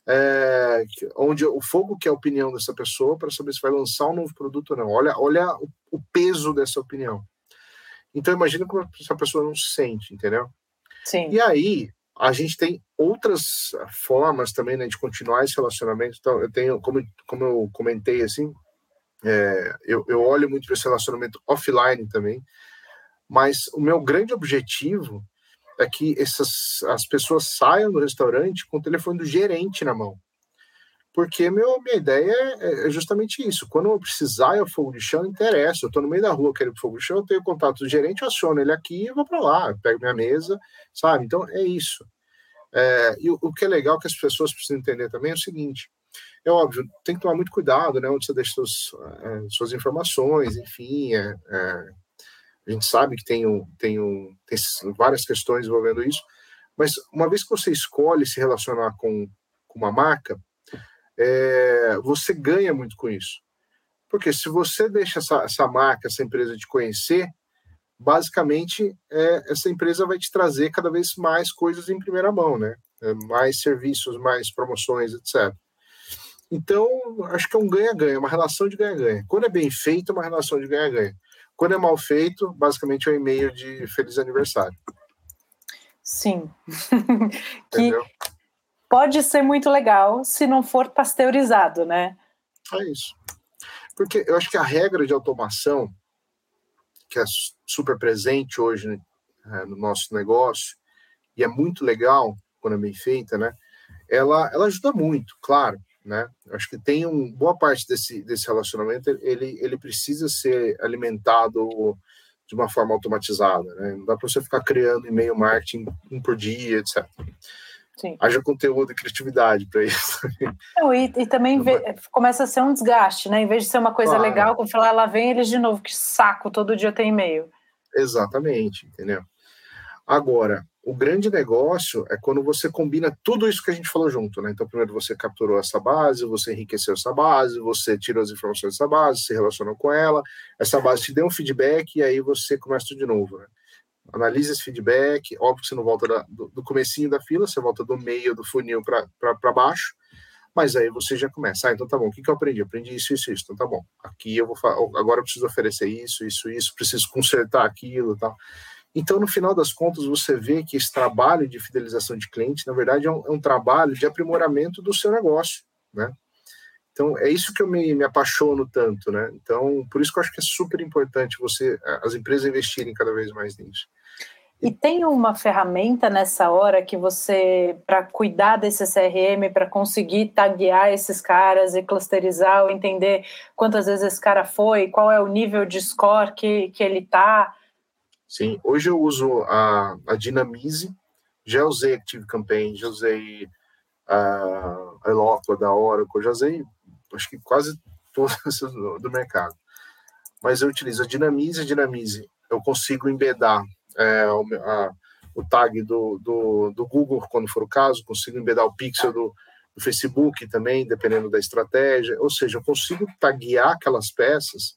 Speaker 2: é, onde o fogo quer a opinião dessa pessoa para saber se vai lançar um novo produto ou não. Olha, olha o, o peso dessa opinião. Então, imagina como essa pessoa não se sente, entendeu?
Speaker 3: Sim.
Speaker 2: E aí, a gente tem outras formas também né, de continuar esse relacionamento. Então, eu tenho, como, como eu comentei assim, é, eu, eu olho muito para esse relacionamento offline também, mas o meu grande objetivo é que essas, as pessoas saiam do restaurante com o telefone do gerente na mão. Porque meu, minha ideia é, é justamente isso. Quando eu precisar, eu fogo de chão, interessa. Eu estou no meio da rua querendo fogo de chão, eu tenho contato do gerente, aciono ele aqui e vou para lá, pego minha mesa, sabe? Então é isso. É, e o, o, que é legal que as pessoas precisam entender também é o seguinte: É óbvio, tem que tomar muito cuidado, né? Onde você deixa suas, é, suas informações, enfim. É, é, a gente sabe que tem, um, tem, um, tem várias questões envolvendo isso, mas uma vez que você escolhe se relacionar com, com uma marca, é, você ganha muito com isso. Porque se você deixa essa, essa marca, essa empresa te conhecer, basicamente é, essa empresa vai te trazer cada vez mais coisas em primeira mão, né? É, mais serviços, mais promoções, etc. Então, acho que é um ganha-ganha, uma relação de ganha-ganha. Quando é bem feito, é uma relação de ganha-ganha. Quando é mal feito, basicamente é um e-mail de feliz aniversário.
Speaker 3: Sim. [LAUGHS] que pode ser muito legal se não for pasteurizado, né?
Speaker 2: É isso. Porque eu acho que a regra de automação, que é super presente hoje né, no nosso negócio, e é muito legal quando é bem feita, né? Ela, ela ajuda muito, claro, né? Acho que tem um boa parte desse, desse relacionamento, ele, ele precisa ser alimentado de uma forma automatizada, né? Não dá para você ficar criando e-mail marketing um por dia, etc. Sim. Haja conteúdo e criatividade para isso.
Speaker 3: Não, e, e, também começa a ser um desgaste, né? Em vez de ser uma coisa claro. legal, como falar, lá vem eles de novo, que saco, todo dia tem e-mail.
Speaker 2: Exatamente, entendeu? Agora, o grande negócio é quando você combina tudo isso que a gente falou junto, né? Então, primeiro você capturou essa base, você enriqueceu essa base, você tirou as informações dessa base, se relacionou com ela, essa base te deu um feedback e aí você começa tudo de novo, né? Analise esse feedback, óbvio que você não volta da, do, do comecinho da fila, você volta do meio do funil para baixo, mas aí você já começa, ah, então tá bom, o que, que eu aprendi? aprendi isso, isso, isso, então tá bom, aqui eu vou, agora eu preciso oferecer isso, isso, isso, preciso consertar aquilo e tal. Então, no final das contas, você vê que esse trabalho de fidelização de cliente, na verdade, é um, é um trabalho de aprimoramento do seu negócio, né? Então, é isso que eu me, me, apaixono tanto, né? Então, por isso que eu acho que é super importante você, as empresas investirem cada vez mais nisso.
Speaker 3: E tem uma ferramenta nessa hora que você, para cuidar desse CRM, para conseguir taguear esses caras e clusterizar entender quantas vezes esse cara foi, qual é o nível de score que, que ele está,
Speaker 2: Sim, hoje eu uso a, a Dynamize, já usei Active Campaign, já usei a, Eloqua da Oracle, já usei acho que quase todas [LAUGHS] do mercado. Mas eu utilizo a Dynamize, a Dynamize eu consigo embedar é, o, a, o tag do, do, do, Google, quando for o caso, consigo embedar o pixel do, do Facebook também, dependendo da estratégia, ou seja, eu consigo taguear aquelas peças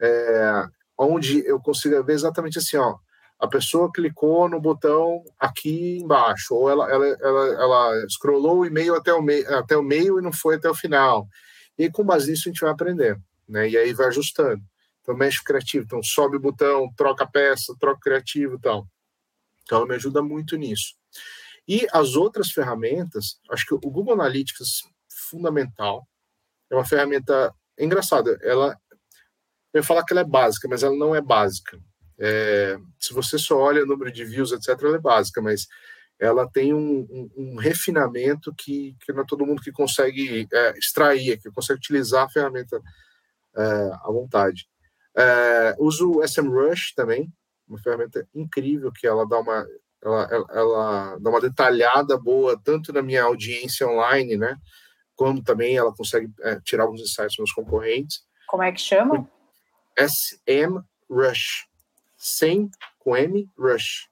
Speaker 2: é, onde eu consigo ver exatamente assim, ó, a pessoa clicou no botão aqui embaixo, ou ela, ela, ela, ela scrollou o e-mail até o, meio, até o meio e não foi até o final. E com base nisso a gente vai aprender, né? E aí vai ajustando. Então mexe o criativo, então sobe o botão, troca a peça, troca o criativo e tal. Então ela me ajuda muito nisso. E as outras ferramentas, acho que o Google Analytics fundamental, é uma ferramenta é engraçada, ela eu falar que ela é básica, mas ela não é básica. É, se você só olha o número de views, etc., ela é básica, mas ela tem um, um, um refinamento que, que não é todo mundo que consegue é, extrair, que consegue utilizar a ferramenta é, à vontade. É, uso o SMrush também, uma ferramenta incrível que ela dá uma ela, ela, ela, dá uma detalhada boa tanto na minha audiência online, né, como também ela consegue é, tirar alguns insights dos meus concorrentes.
Speaker 3: Como é que chama?
Speaker 2: SM Rush. Sem com M, Rush.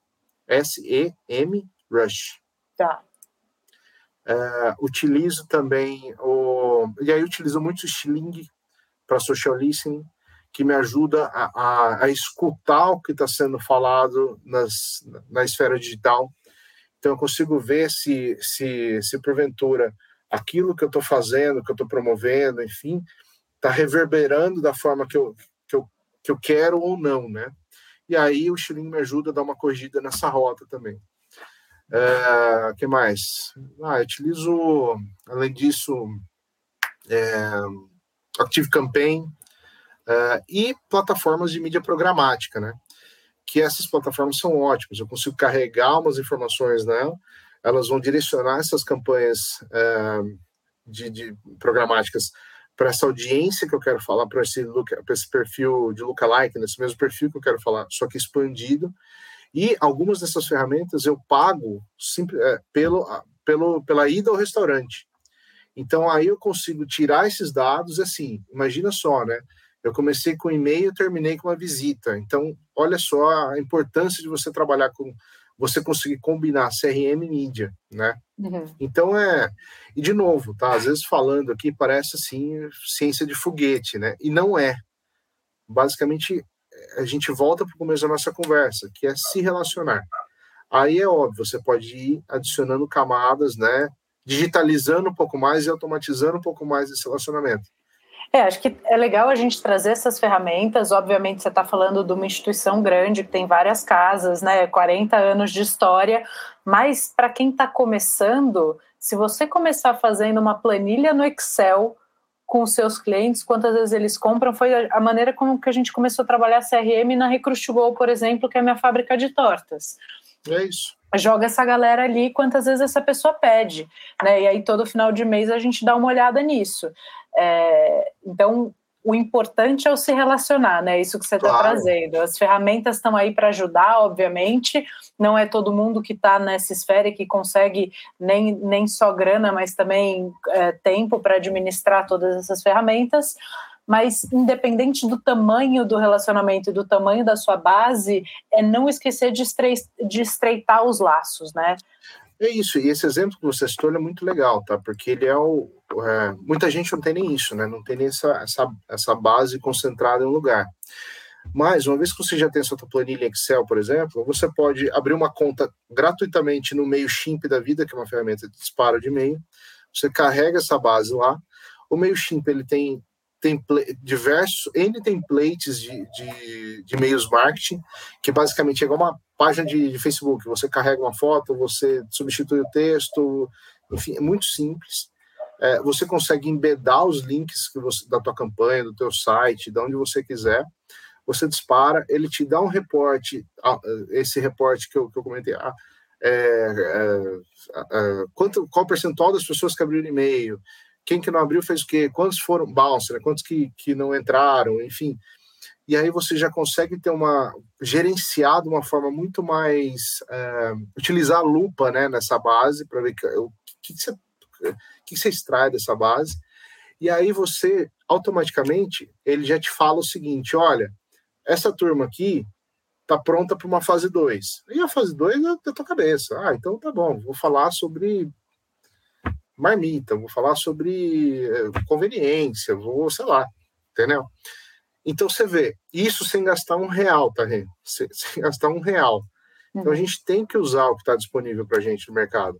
Speaker 2: S-E-M Rush.
Speaker 3: Tá.
Speaker 2: Uh, utilizo também o. E aí utilizo muito o Sling para social listening, que me ajuda a, a, a escutar o que está sendo falado nas, na esfera digital. Então eu consigo ver se, se, se porventura aquilo que eu estou fazendo, que eu estou promovendo, enfim, está reverberando da forma que eu, que eu quero ou não, né? E aí o Shilling me ajuda a dar uma corrigida nessa rota também. É, que mais? Ah, eu utilizo, além disso, é, Active Campaign é, e plataformas de mídia programática, né? Que essas plataformas são ótimas. Eu consigo carregar umas informações nela, elas vão direcionar essas campanhas é, de, de programáticas para essa audiência que eu quero falar, para esse, esse perfil de lookalike, nesse mesmo perfil que eu quero falar, só que expandido. E algumas dessas ferramentas eu pago simples, é, pelo, pelo, pela ida ao restaurante. Então aí eu consigo tirar esses dados assim, imagina só, né? Eu comecei com e-mail, terminei com uma visita. Então, olha só a importância de você trabalhar com você conseguir combinar CRM e mídia, né? Uhum. Então é e de novo, tá? Às vezes falando aqui parece assim ciência de foguete, né? E não é. Basicamente a gente volta para o começo da nossa conversa, que é se relacionar. Aí é óbvio, você pode ir adicionando camadas, né? Digitalizando um pouco mais e automatizando um pouco mais esse relacionamento.
Speaker 3: É, acho que é legal a gente trazer essas ferramentas. Obviamente, você está falando de uma instituição grande que tem várias casas, né? 40 anos de história, mas para quem está começando, se você começar fazendo uma planilha no Excel com os seus clientes, quantas vezes eles compram, foi a maneira como que a gente começou a trabalhar CRM na Recruit Go, por exemplo, que é a minha fábrica de tortas.
Speaker 2: É isso
Speaker 3: joga essa galera ali quantas vezes essa pessoa pede, né? E aí todo final de mês a gente dá uma olhada nisso. É, então o importante é o se relacionar, né? Isso que você está claro. trazendo. As ferramentas estão aí para ajudar, obviamente. Não é todo mundo que está nessa esfera e que consegue nem, nem só grana, mas também é, tempo para administrar todas essas ferramentas mas independente do tamanho do relacionamento e do tamanho da sua base, é não esquecer de, de estreitar os laços, né?
Speaker 2: É isso, e esse exemplo que você citou é muito legal, tá? Porque ele é o. É, muita gente não tem nem isso, né? Não tem nem essa, essa, essa base concentrada em um lugar. Mas, uma vez que você já tem sua planilha Excel, por exemplo, você pode abrir uma conta gratuitamente no MailChimp da vida, que é uma ferramenta de disparo de e-mail. Você carrega essa base lá. O MailChimp ele tem template, diversos N templates de, de, de e-mails marketing, que basicamente é igual uma página de, de, Facebook. Você carrega uma foto, você substitui o texto, enfim, é muito simples. É, você consegue embedar os links que você, da tua campanha, do teu site, de onde você quiser. Você dispara, ele te dá um reporte, esse reporte que eu, que eu comentei, ah, é, é, quanto, qual o percentual das pessoas que abriram e-mail, quem que não abriu fez o quê? Quantos foram bounce, né? quantos que, que não entraram, enfim. E aí você já consegue ter uma gerenciar de uma forma muito mais é, utilizar a lupa, né, nessa base para ver o que, que, você, que você extrai dessa base. E aí você automaticamente ele já te fala o seguinte, olha, essa turma aqui tá pronta para uma fase 2. E a fase 2 é da tua cabeça. Ah, então tá bom, vou falar sobre marmita, vou falar sobre eh, conveniência, vou, sei lá, entendeu? Então você vê, isso sem gastar um real, tá, Rê? [LAUGHS] Sem, sem gastar um real. Então a uhum. gente tem que usar o que está disponível para a gente no mercado.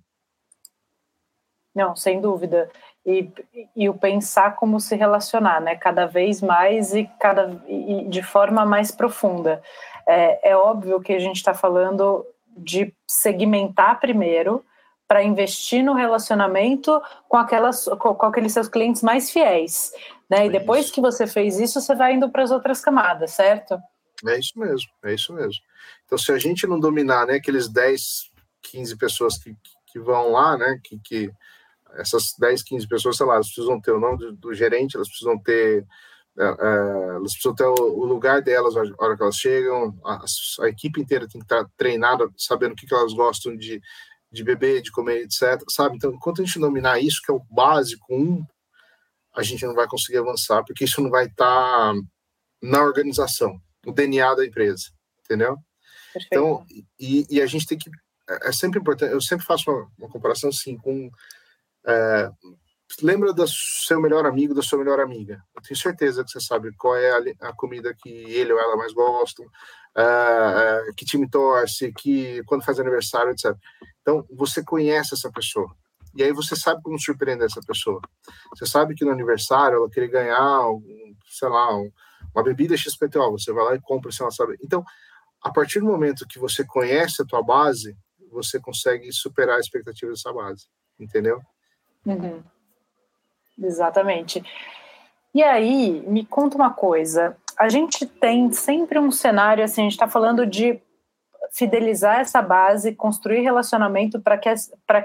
Speaker 3: Não, sem dúvida. E, e o pensar como se relacionar, né? Cada vez mais e, cada, e de forma mais profunda. É, é óbvio que a gente está falando de segmentar primeiro, para investir no relacionamento com aquelas com, com, aqueles seus clientes mais fiéis, né? E é depois isso. que você fez isso, você vai indo para as outras camadas, certo?
Speaker 2: É isso mesmo, é isso mesmo. Então, se a gente não dominar, né, aqueles 10, 15 pessoas que, que vão lá, né, que, que essas 10, 15 pessoas, sei lá, elas precisam ter o nome do, do gerente, elas precisam ter é, é, elas precisam ter o, o, lugar delas na hora que elas chegam, a, a, equipe inteira tem que estar treinada, sabendo o que, que elas gostam de, de beber, de comer, etc. Sabe? Então, enquanto a gente dominar isso, que é o básico, um, a gente não vai conseguir avançar, porque isso não vai estar tá na organização, no DNA da empresa, entendeu? Perfeito. Então, e, e, a gente tem que. É, é sempre importante, eu sempre faço uma, uma comparação assim com. É, lembra do seu melhor amigo, da sua melhor amiga. Eu tenho certeza que você sabe qual é a, a comida que ele ou ela mais gostam, uh, que time torce, que quando faz aniversário, etc. Então, você conhece essa pessoa. E aí você sabe como surpreender essa pessoa. Você sabe que no aniversário ela querer ganhar, um, sei lá, um, uma bebida XPTO, você vai lá e compra sem ela saber. Então, a partir do momento que você conhece a tua base, você consegue superar a expectativa dessa base, entendeu?
Speaker 3: Uhum. Exatamente. E aí, me conta uma coisa. A gente tem sempre um cenário assim, a gente está falando de fidelizar essa base, construir relacionamento para que,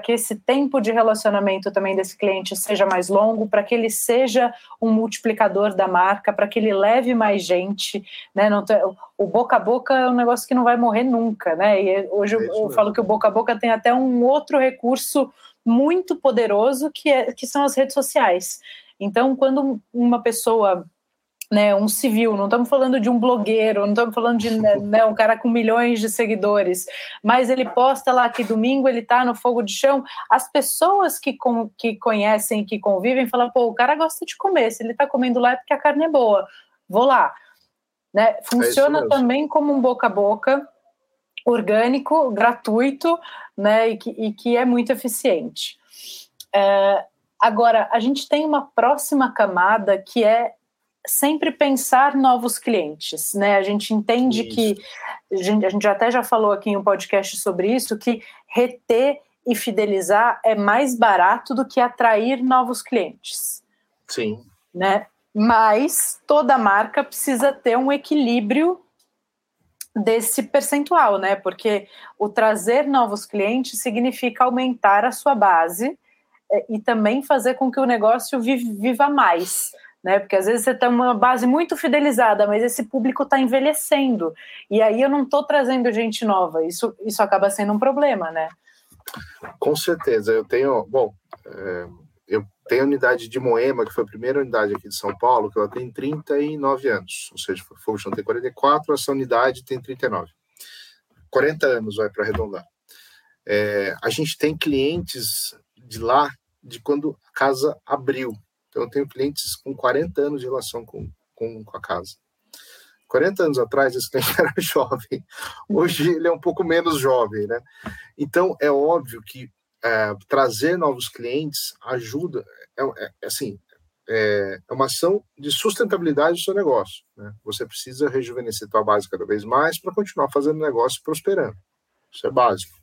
Speaker 3: que esse tempo de relacionamento também desse cliente seja mais longo, para que ele seja um multiplicador da marca, para que ele leve mais gente, né? Não tem, o boca a boca é um negócio que não vai morrer nunca, né? E hoje é eu, eu falo que o boca a boca tem até um outro recurso muito poderoso que, é, que são as redes sociais. Então, quando uma pessoa né, um civil, não estamos falando de um blogueiro, não estamos falando de né, [LAUGHS] né, um cara com milhões de seguidores, mas ele posta lá que domingo ele está no fogo de chão. As pessoas que, com, que conhecem, que convivem, falam: pô, o cara gosta de comer, se ele está comendo lá é porque a carne é boa, vou lá. Né? É Funciona é também como um boca a boca, orgânico, gratuito, né, e que, e que é muito eficiente. É, agora, a gente tem uma próxima camada que é sempre pensar novos clientes, né? A gente entende isso. que a gente, a gente até já falou aqui em um podcast sobre isso que reter e fidelizar é mais barato do que atrair novos clientes.
Speaker 2: Sim.
Speaker 3: Né? Mas toda marca precisa ter um equilíbrio desse percentual, né? Porque o trazer novos clientes significa aumentar a sua base é, e também fazer com que o negócio viva mais né? Porque às vezes você tem uma base muito fidelizada, mas esse público está envelhecendo. E aí eu não estou trazendo gente nova. Isso, isso acaba sendo um problema, né?
Speaker 2: Com certeza. Eu tenho. Bom, é, eu tenho a unidade de Moema, que foi a primeira unidade aqui de São Paulo, que ela tem 39 anos. Ou seja, o Chão tem 44, essa unidade tem 39. 40 anos, vai para arredondar. É, a gente tem clientes de lá de quando a casa abriu. Então, eu tenho clientes com 40 anos de relação com, com, com a casa. 40 anos atrás, esse cliente [LAUGHS] era jovem. Hoje, ele é um pouco menos jovem, né? Então, é óbvio que é, trazer novos clientes ajuda, é, é, é assim, é, é, uma ação de sustentabilidade do seu negócio. Né? Você precisa rejuvenescer sua base cada vez mais para continuar fazendo negócio prosperando. Isso é básico.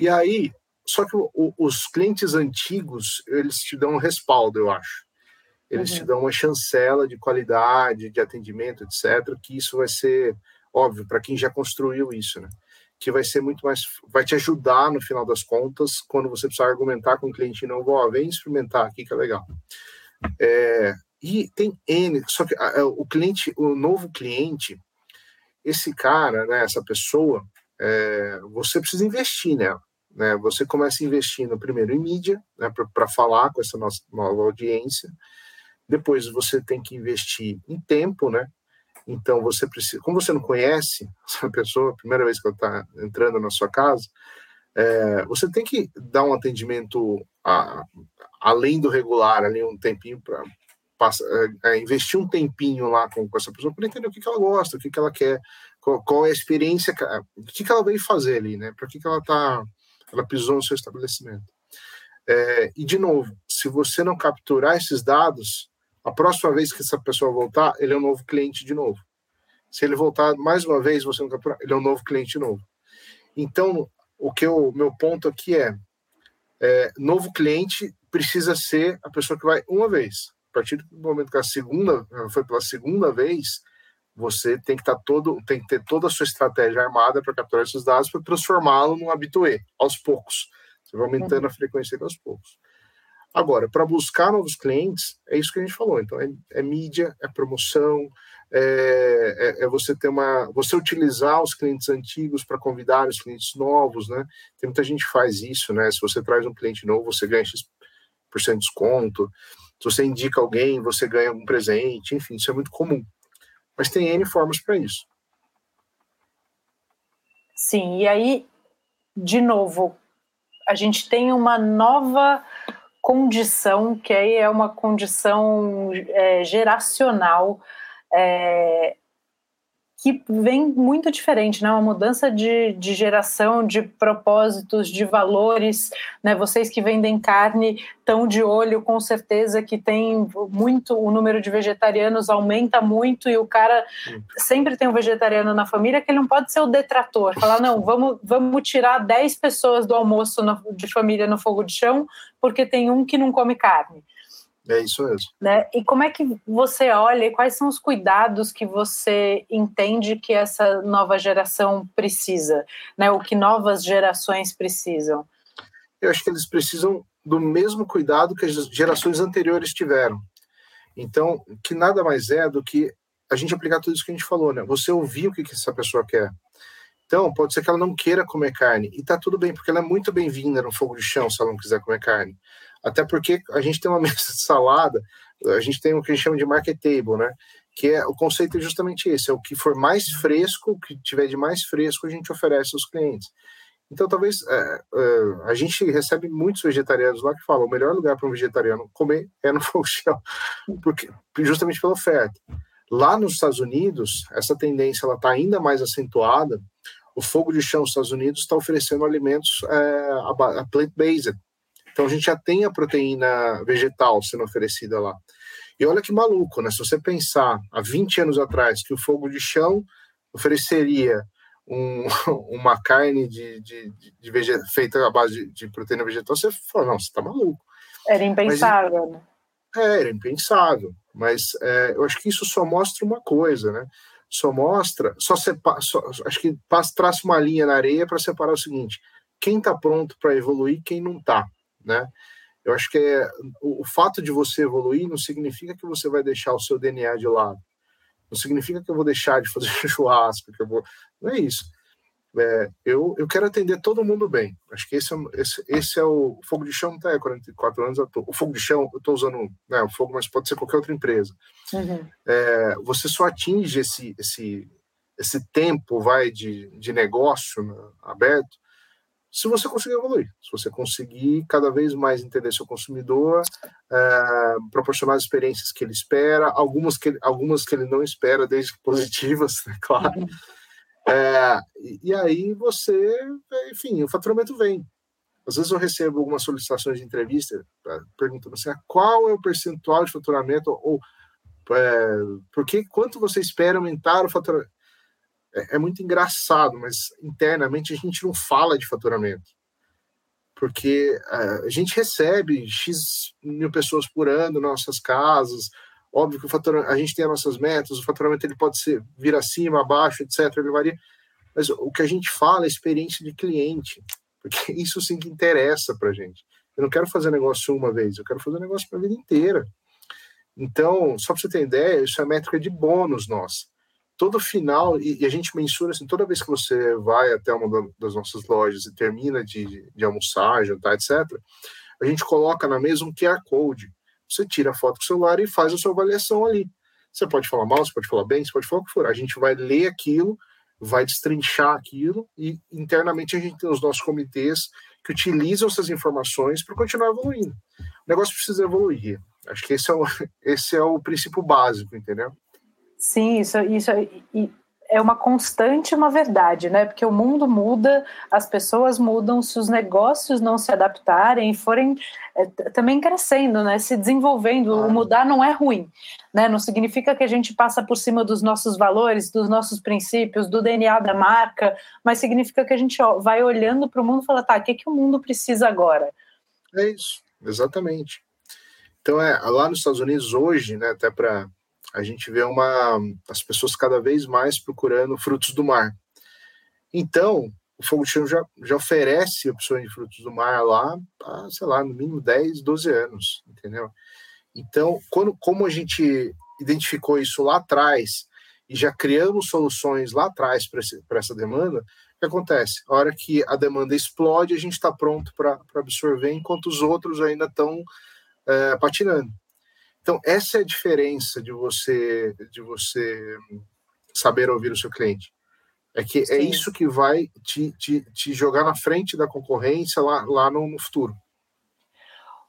Speaker 2: E aí, só que o, os clientes antigos, eles te dão um respaldo, eu acho. Eles uhum. te dão uma chancela de qualidade, de atendimento, etc., que isso vai ser óbvio para quem já construiu isso, né? Que vai ser muito mais, vai te ajudar no final das contas, quando você precisar argumentar com o cliente novo, ó, vem experimentar aqui que é legal. É, e tem N, só que o cliente, o novo cliente, esse cara, né, essa pessoa, é, você precisa investir nela. Né? Você começa investindo primeiro em mídia, né, para falar com essa nossa nova audiência. Depois você tem que investir em tempo, né? Então você precisa, como você não conhece [LAUGHS] essa pessoa, primeira vez que ela está entrando na sua casa, é, você tem que dar um atendimento a, além do regular, ali um tempinho para é, é, investir um tempinho lá com, com essa pessoa para entender o que, que ela gosta, o que, que ela quer, qual, qual é a experiência, o que, que ela veio fazer ali, né? Para que, que ela está ela pisou no seu estabelecimento. É, e, de novo, se você não capturar esses dados, a próxima vez que essa pessoa voltar, ele é um novo cliente de novo. Se ele voltar mais uma vez, você não capturar, ele é um novo cliente novo. Então, o que o meu ponto aqui é, é, novo cliente precisa ser a pessoa que vai uma vez. A partir do momento que a segunda foi pela segunda vez, você tem que estar tá todo, tem que ter toda a sua estratégia armada para capturar esses dados para transformá-lo num habitué, aos poucos. Você vai aumentando a frequência aos poucos. Agora, para buscar novos clientes, é isso que a gente falou. Então, é, é mídia, é promoção, é, é, é, você ter uma, você utilizar os clientes antigos para convidar os clientes novos, né? Tem muita gente que faz isso, né? Se você traz um cliente novo, você ganha X% de desconto. Se você indica alguém, você ganha um presente. Enfim, isso é muito comum. Mas tem N formas para isso.
Speaker 3: Sim, e aí, de novo, a gente tem uma nova condição, que aí é uma condição é, geracional, é, que vem muito diferente, né? Uma mudança de, de geração, de propósitos, de valores, né? Vocês que vendem carne estão de olho, com certeza que tem muito, o número de vegetarianos aumenta muito e o cara sempre tem um vegetariano na família que ele não pode ser o detrator, falar não, vamos, vamos tirar 10 pessoas do almoço no, de família no fogo de chão porque tem um que não come carne.
Speaker 2: É isso mesmo.
Speaker 3: Né? E como é que você olha e quais são os cuidados que você entende que essa nova geração precisa? Né? O que novas gerações precisam?
Speaker 2: Eu acho que eles precisam do mesmo cuidado que as gerações anteriores tiveram. Então, que nada mais é do que a gente aplicar tudo isso que a gente falou, né? Você ouvir o que, que essa pessoa quer. Então, pode ser que ela não queira comer carne, e tá tudo bem, porque ela é muito bem-vinda no fogo de chão se ela não quiser comer carne. Até porque a gente tem uma [LAUGHS] mesa de salada, a gente tem o que a gente chama de market table, né? Que é o conceito é justamente esse: é o que for mais fresco, o que tiver de mais fresco, a gente oferece aos clientes. Então, talvez é, é, a gente recebe muitos vegetarianos lá que falam: o melhor lugar para um vegetariano comer é no [LAUGHS] chão, porque, justamente pela oferta. Lá nos Estados Unidos, essa tendência ela está ainda mais acentuada. O fogo de chão nos Estados Unidos está oferecendo alimentos é, a plant-based, então a gente já tem a proteína vegetal sendo oferecida lá. E olha que maluco, né? Se você pensar há 20 anos atrás que o fogo de chão ofereceria um, [LAUGHS] uma carne de, de, de feita à base de, de, proteína vegetal, você fala, não, você está maluco.
Speaker 3: Era impensável, né?
Speaker 2: É, era impensável. Mas é, eu acho que isso só mostra uma coisa, né? Só mostra, só, separa, só acho que traça uma linha na areia para separar o seguinte: quem está pronto para evoluir, quem não está né? Eu acho que é, o, o, fato de você evoluir não significa que você vai deixar o seu DNA de lado. Não significa que eu vou deixar de fazer [LAUGHS] churrasco, que eu vou. Não é isso. É, eu, eu quero atender todo mundo bem. Acho que esse é, esse, esse é o fogo de chão, tá? 44 anos. Tô, o fogo de chão, eu estou usando né, o fogo, mas pode ser qualquer outra empresa. Uhum. É, você só atinge esse, esse, esse tempo vai de, de negócio né, aberto se você conseguir evoluir, se você conseguir cada vez mais entender seu consumidor, é, proporcionar as experiências que ele espera, algumas que, ele, algumas que ele não espera, desde positivas, [LAUGHS] né, claro. É, e, e, aí você, enfim, o faturamento vem. Às vezes eu recebo algumas solicitações de entrevista é, perguntando assim, ah, qual é o percentual de faturamento ou é, porque quanto você espera aumentar o faturamento? É, é muito engraçado, mas internamente a gente não fala de faturamento. Porque é, a gente recebe X mil pessoas por ano nossas casas, óbvio que o faturamento, a gente tem as nossas metas, o faturamento ele pode ser vir acima, abaixo, etc, ele varia, mas o que a gente fala é experiência de cliente, porque [LAUGHS] isso sim que interessa para a gente. Eu não quero fazer negócio uma vez, eu quero fazer negócio para a vida inteira. Então, só para você ter ideia, isso é métrica de bônus nossa todo final, e, e, a gente mensura assim, toda vez que você vai até uma das nossas lojas e termina de, de almoçar, jantar, etc., a gente coloca na mesa um QR Code. Você tira a foto com o celular e faz a sua avaliação ali. Você pode falar mal, você pode falar bem, você pode falar o que for. A gente vai ler aquilo, vai destrinchar aquilo e internamente a gente tem os nossos comitês que utilizam essas informações para continuar evoluindo. O negócio precisa evoluir. Acho que esse é o, [LAUGHS] esse é o princípio básico, entendeu?
Speaker 3: Sim, isso, isso é uma constante, uma verdade, né? Porque o mundo muda, as pessoas mudam, se os negócios não se adaptarem, forem é, também crescendo, né? Se desenvolvendo, o mudar não é ruim, né? Não significa que a gente passa por cima dos nossos valores, dos nossos princípios, do DNA da marca, mas significa que a gente vai olhando para o mundo e fala, tá, o que, que o mundo precisa agora?
Speaker 2: É isso, exatamente. Então, é, lá nos Estados Unidos hoje, né, até para a gente vê uma as pessoas cada vez mais procurando frutos do mar. Então, o Fogo de Chão já, já oferece opções de frutos do mar lá há, sei lá, no mínimo 10, 12 anos, entendeu? Então, quando, como a gente identificou isso lá atrás e já criamos soluções lá atrás para essa demanda, o que acontece? A hora que a demanda explode, a gente está pronto para absorver, enquanto os outros ainda estão é, patinando. Então, essa é a diferença de você, de você saber ouvir o seu cliente. É que é Sim. é isso que vai te, te, te, jogar na frente da concorrência lá, lá no, no futuro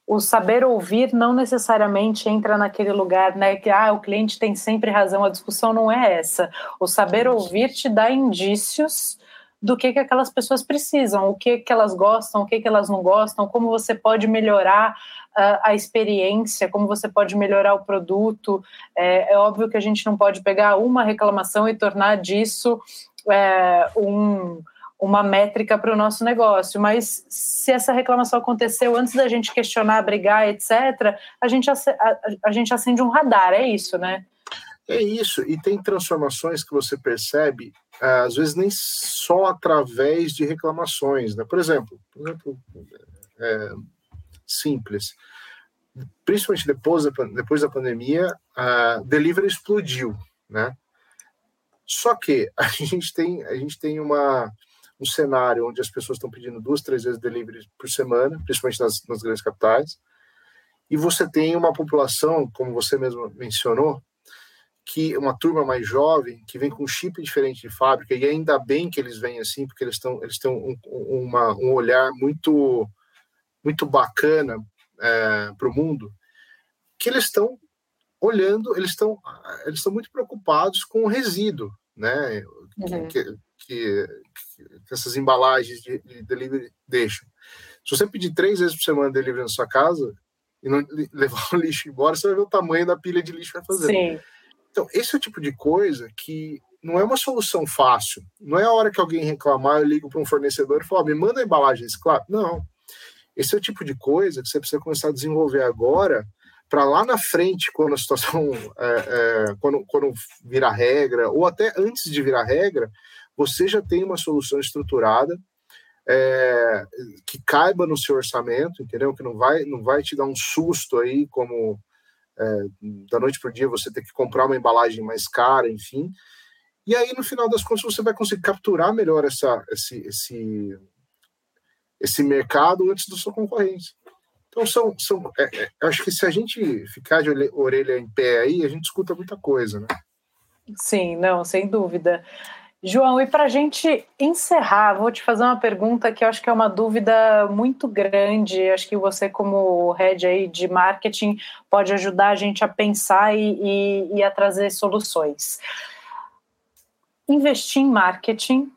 Speaker 3: o saber ouvir não necessariamente entra naquele lugar, né, que ah, o cliente tem sempre razão, a discussão não é essa. O saber ouvir te dá indícios do que, que aquelas pessoas precisam, o que, que elas gostam, o que, que elas não gostam, como você pode melhorar uh, a experiência, como você pode melhorar o produto. É, é, óbvio que a gente não pode pegar uma reclamação e tornar disso é, um, uma métrica para o nosso negócio, mas se essa reclamação aconteceu antes da gente questionar, brigar, etc., a gente, a, a gente acende um radar, é isso, né?
Speaker 2: É isso, e tem transformações que você percebe, ah, às vezes nem só através de reclamações, né? Por exemplo, por exemplo é, simples, principalmente depois da, depois da pandemia, a delivery explodiu, né? Só que a [LAUGHS] gente tem, a gente tem uma, um cenário onde as pessoas estão pedindo duas, três vezes delivery por semana, principalmente nas, nas grandes capitais, e você tem uma população, como você mesmo mencionou, que uma turma mais jovem, que vem com chip diferente de fábrica, e ainda bem que eles vêm assim, porque eles, estão, eles têm um, uma, um olhar muito, muito bacana é, para o mundo, que eles estão olhando, eles estão eles estão muito preocupados com o resíduo, né? Uhum. Que, que, que, essas embalagens de, de, delivery deixam. Se você pedir três vezes por semana delivery na sua casa e não [LAUGHS] levar o lixo embora, você vai ver o tamanho da pilha de lixo que vai fazer. Sim. Então, esse é o tipo de coisa que não é uma solução fácil. Não é a hora que alguém reclamar, eu ligo para um fornecedor e falo, me manda a embalagem claro. Não. Esse é o tipo de coisa que você precisa começar a desenvolver agora para lá na frente, quando a situação, [LAUGHS] é, é, quando, quando virar regra, ou até antes de virar regra, você já tem uma solução estruturada é, que caiba no seu orçamento, entendeu? Que não vai, não vai te dar um susto aí, como é, da noite para o dia você ter que comprar uma embalagem mais cara, enfim. E aí, no final das contas, você vai conseguir capturar melhor essa, esse, esse, esse mercado antes da sua concorrência. Então, são, são, é, é, acho que se a gente ficar de orelha em pé aí, a gente escuta muita coisa, né?
Speaker 3: Sim, não, sem dúvida. João, e para a gente encerrar, vou te fazer uma pergunta que eu acho que é uma dúvida muito grande. Acho que você, como head aí de marketing, pode ajudar a gente a pensar e, e, e a trazer soluções. Investir em marketing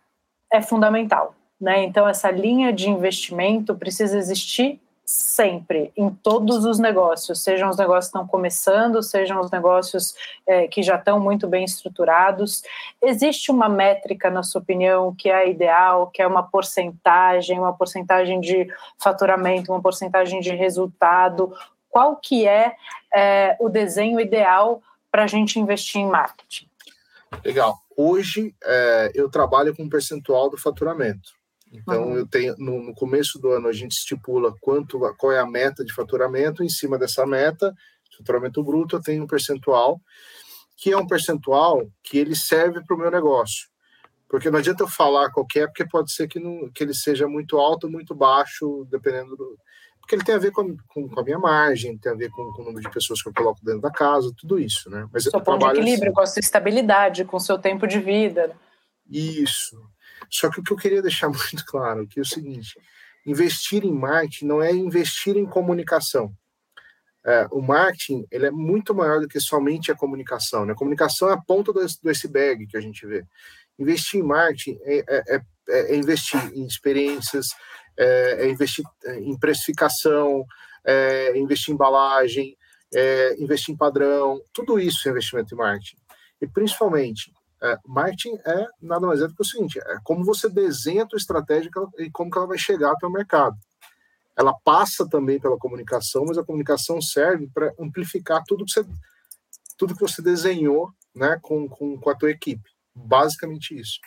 Speaker 3: é fundamental, né? Então, essa linha de investimento precisa existir sempre, em todos os negócios, sejam os negócios que estão começando, sejam os negócios é, que já estão muito bem estruturados. Existe uma métrica, na sua opinião, que é ideal, que é uma porcentagem, uma porcentagem de faturamento, uma porcentagem de resultado? Qual que é, é o desenho ideal para a gente investir em marketing?
Speaker 2: Legal. Hoje é, eu trabalho com um percentual do faturamento. Então, uhum. eu tenho no, no, começo do ano a gente estipula quanto, qual é a meta de faturamento. Em cima dessa meta, faturamento bruto, eu tenho um percentual que é um percentual que ele serve para o meu negócio. Porque não adianta eu falar qualquer, porque pode ser que, não, que ele seja muito alto ou muito baixo, dependendo do. Porque ele tem a ver com, com, com, a minha margem, tem a ver com, com, o número de pessoas que eu coloco dentro da casa, tudo isso, né?
Speaker 3: Mas seu ponto de equilíbrio, assim. com a sua estabilidade, com o seu tempo de vida.
Speaker 2: Isso. Só que o que eu queria deixar [LAUGHS] muito claro que é o seguinte: investir em marketing não é investir em comunicação. É, o marketing ele é muito maior do que somente a comunicação. Né? A comunicação é a ponta do, do iceberg que a gente vê. Investir em marketing é, é, é, é investir em experiências, é, é investir em precificação, é investir em embalagem, é investir em padrão. Tudo isso é investimento em marketing. E principalmente é, marketing é nada mais é do que o seguinte: é como você desenha a tua estratégia e como que ela vai chegar ao teu mercado. Ela passa também pela comunicação, mas a comunicação serve para amplificar tudo que você, tudo que você desenhou né, com, com, com a tua equipe. Basicamente isso.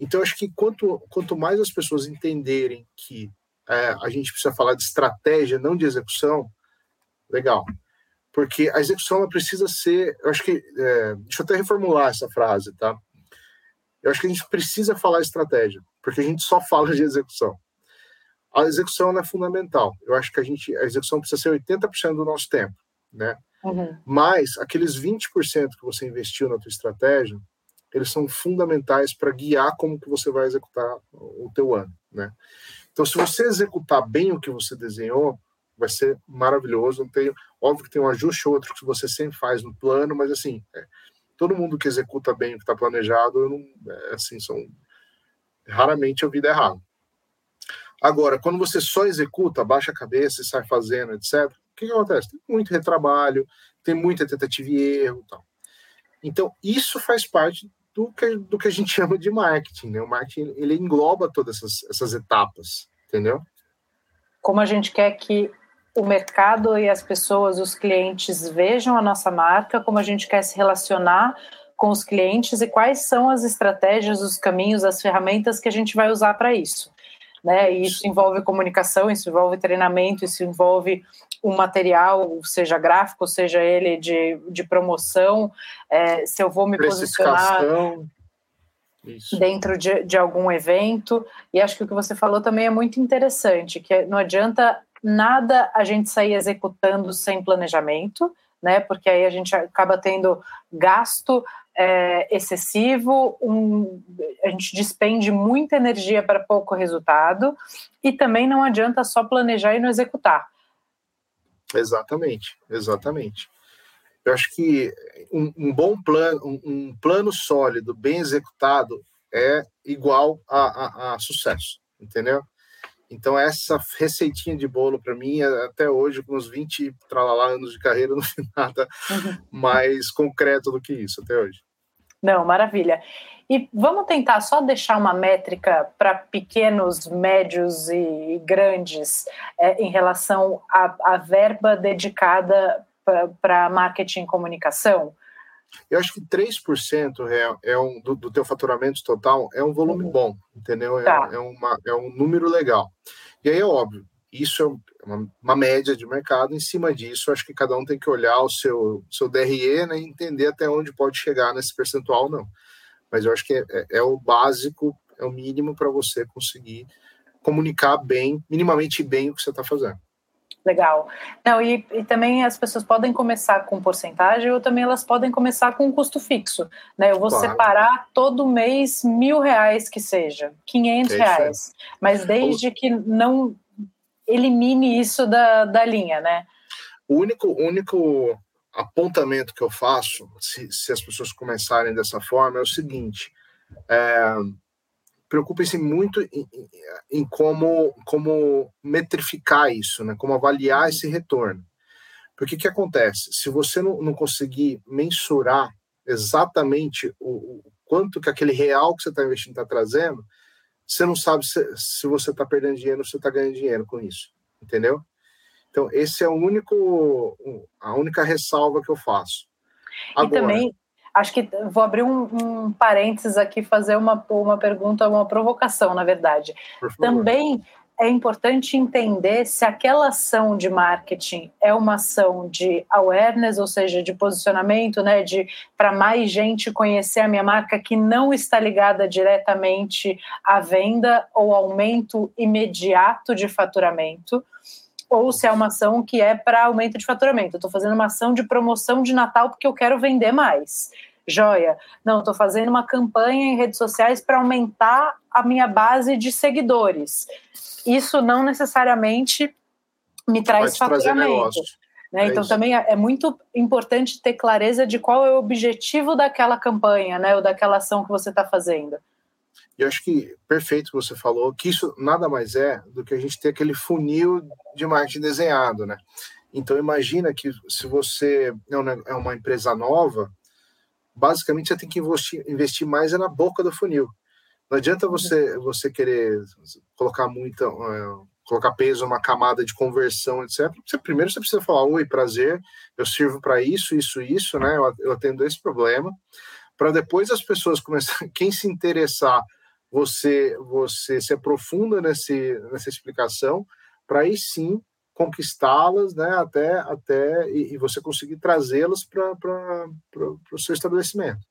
Speaker 2: Então, acho que quanto, quanto mais as pessoas entenderem que é, a gente precisa falar de estratégia, não de execução, legal porque a execução ela precisa ser. Eu acho que. É, deixa eu até reformular essa frase, tá? Eu acho que a gente precisa falar estratégia, porque a gente só fala de execução. A execução é fundamental. Eu acho que a gente a execução precisa ser 80% do nosso tempo, né? Uhum. Mas aqueles 20% que você investiu na tua estratégia, eles são fundamentais para guiar como que você vai executar o teu ano, né? Então, se você executar bem o que você desenhou, vai ser maravilhoso. Não tem, óbvio que tem um ajuste ou outro que você sempre faz no plano, mas assim, é, todo mundo que executa bem o que está planejado, não, é, assim, são raramente eu vi errado. Agora, quando você só executa, baixa a cabeça e sai fazendo, etc., o que, que acontece? Tem muito retrabalho, tem muita tentativa e erro tal. Então, isso faz parte do que, do que a gente [LAUGHS] chama de marketing, né? O marketing, ele engloba todas essas, essas etapas, entendeu?
Speaker 3: Como a gente quer que o mercado e as pessoas, os clientes vejam a nossa marca, como a gente quer se relacionar com os clientes e quais são as estratégias, os caminhos, as ferramentas que a gente vai usar para isso. Né? E isso envolve comunicação, isso envolve treinamento, isso envolve um material, seja gráfico, seja ele de, de promoção, é, se eu vou me posicionar Isso. dentro de, de algum evento. E acho que o que você falou também é muito interessante, que não adianta nada a gente sair executando sem planejamento, né? Porque aí a gente acaba tendo gasto é, excessivo, um, a gente despende muita energia para pouco resultado, e também não adianta só planejar e não executar.
Speaker 2: Exatamente, exatamente. Eu acho que um, um bom plano, um, um, plano sólido, bem executado, é igual a, a, a sucesso, entendeu? Então, essa receitinha de bolo, para mim, até hoje, com uns 20 tralalá, anos de carreira, [LAUGHS] não tem nada uhum. mais concreto do que isso, até hoje.
Speaker 3: Não, maravilha. E vamos tentar só deixar uma métrica para pequenos, médios e grandes é, em relação à verba dedicada para marketing e comunicação?
Speaker 2: Eu acho que 3% é, é um, do, do teu faturamento total é um volume uhum. bom, entendeu? É, tá. é, uma, é um número legal. E aí é óbvio, isso é uma, uma, média de mercado. Em cima disso, acho que cada um tem que olhar o seu, seu DRE né, e entender até onde pode chegar nesse percentual, não. Mas eu acho que é, é, é o básico, é o mínimo para você conseguir comunicar bem, minimamente bem o que você está fazendo.
Speaker 3: Legal. Não, e, e, também as pessoas podem começar com porcentagem ou também elas podem começar com um custo fixo. Né? Eu vou claro. separar todo mês mil reais que seja, quinhentos reais. Mas desde que não elimine isso da, da linha, né?
Speaker 2: O único, único apontamento que eu faço, se, se as pessoas começarem dessa forma, é o seguinte: é, preocupem-se muito em, em, como, como metrificar isso, né? como avaliar esse retorno. Porque o que acontece? Se você não, não conseguir mensurar exatamente o, o, quanto que aquele real que você está investindo está trazendo, você não sabe se, se você está perdendo dinheiro ou se está ganhando dinheiro com isso, entendeu? Então, esse é o único, a única ressalva que eu faço.
Speaker 3: Agora, e também, Acho que vou abrir um, um parênteses aqui, fazer uma, uma pergunta, uma provocação, na verdade. Também é importante entender se aquela ação de marketing é uma ação de awareness, ou seja, de posicionamento, né, de para mais gente conhecer a minha marca que não está ligada diretamente à venda ou aumento imediato de faturamento, ou se é uma ação que é para aumento de faturamento. Eu estou fazendo uma ação de promoção de Natal porque eu quero vender mais. Joia. Não, estou fazendo uma campanha em redes sociais para aumentar a minha base de seguidores. Isso não necessariamente me traz faturamento. Né? É então, isso. também é, é muito importante ter clareza de qual é o objetivo daquela campanha, né? ou daquela ação que você está fazendo.
Speaker 2: E acho que perfeito que você falou, que isso nada mais é do que a gente ter aquele funil de marketing desenhado, né? Então imagina que se você é uma empresa nova, basicamente você tem que investir, mais é na boca do funil. Não adianta você você querer colocar muita uh, colocar peso numa camada de conversão, etc. Você, primeiro você precisa falar, oi, prazer, eu sirvo para isso, isso, isso, né? Eu, eu atendo esse problema, para depois as pessoas começarem, [LAUGHS] quem se interessar você você se aprofunda nesse, nessa explicação para aí sim conquistá-las, né, até até e, e você conseguir trazê-las para o seu estabelecimento.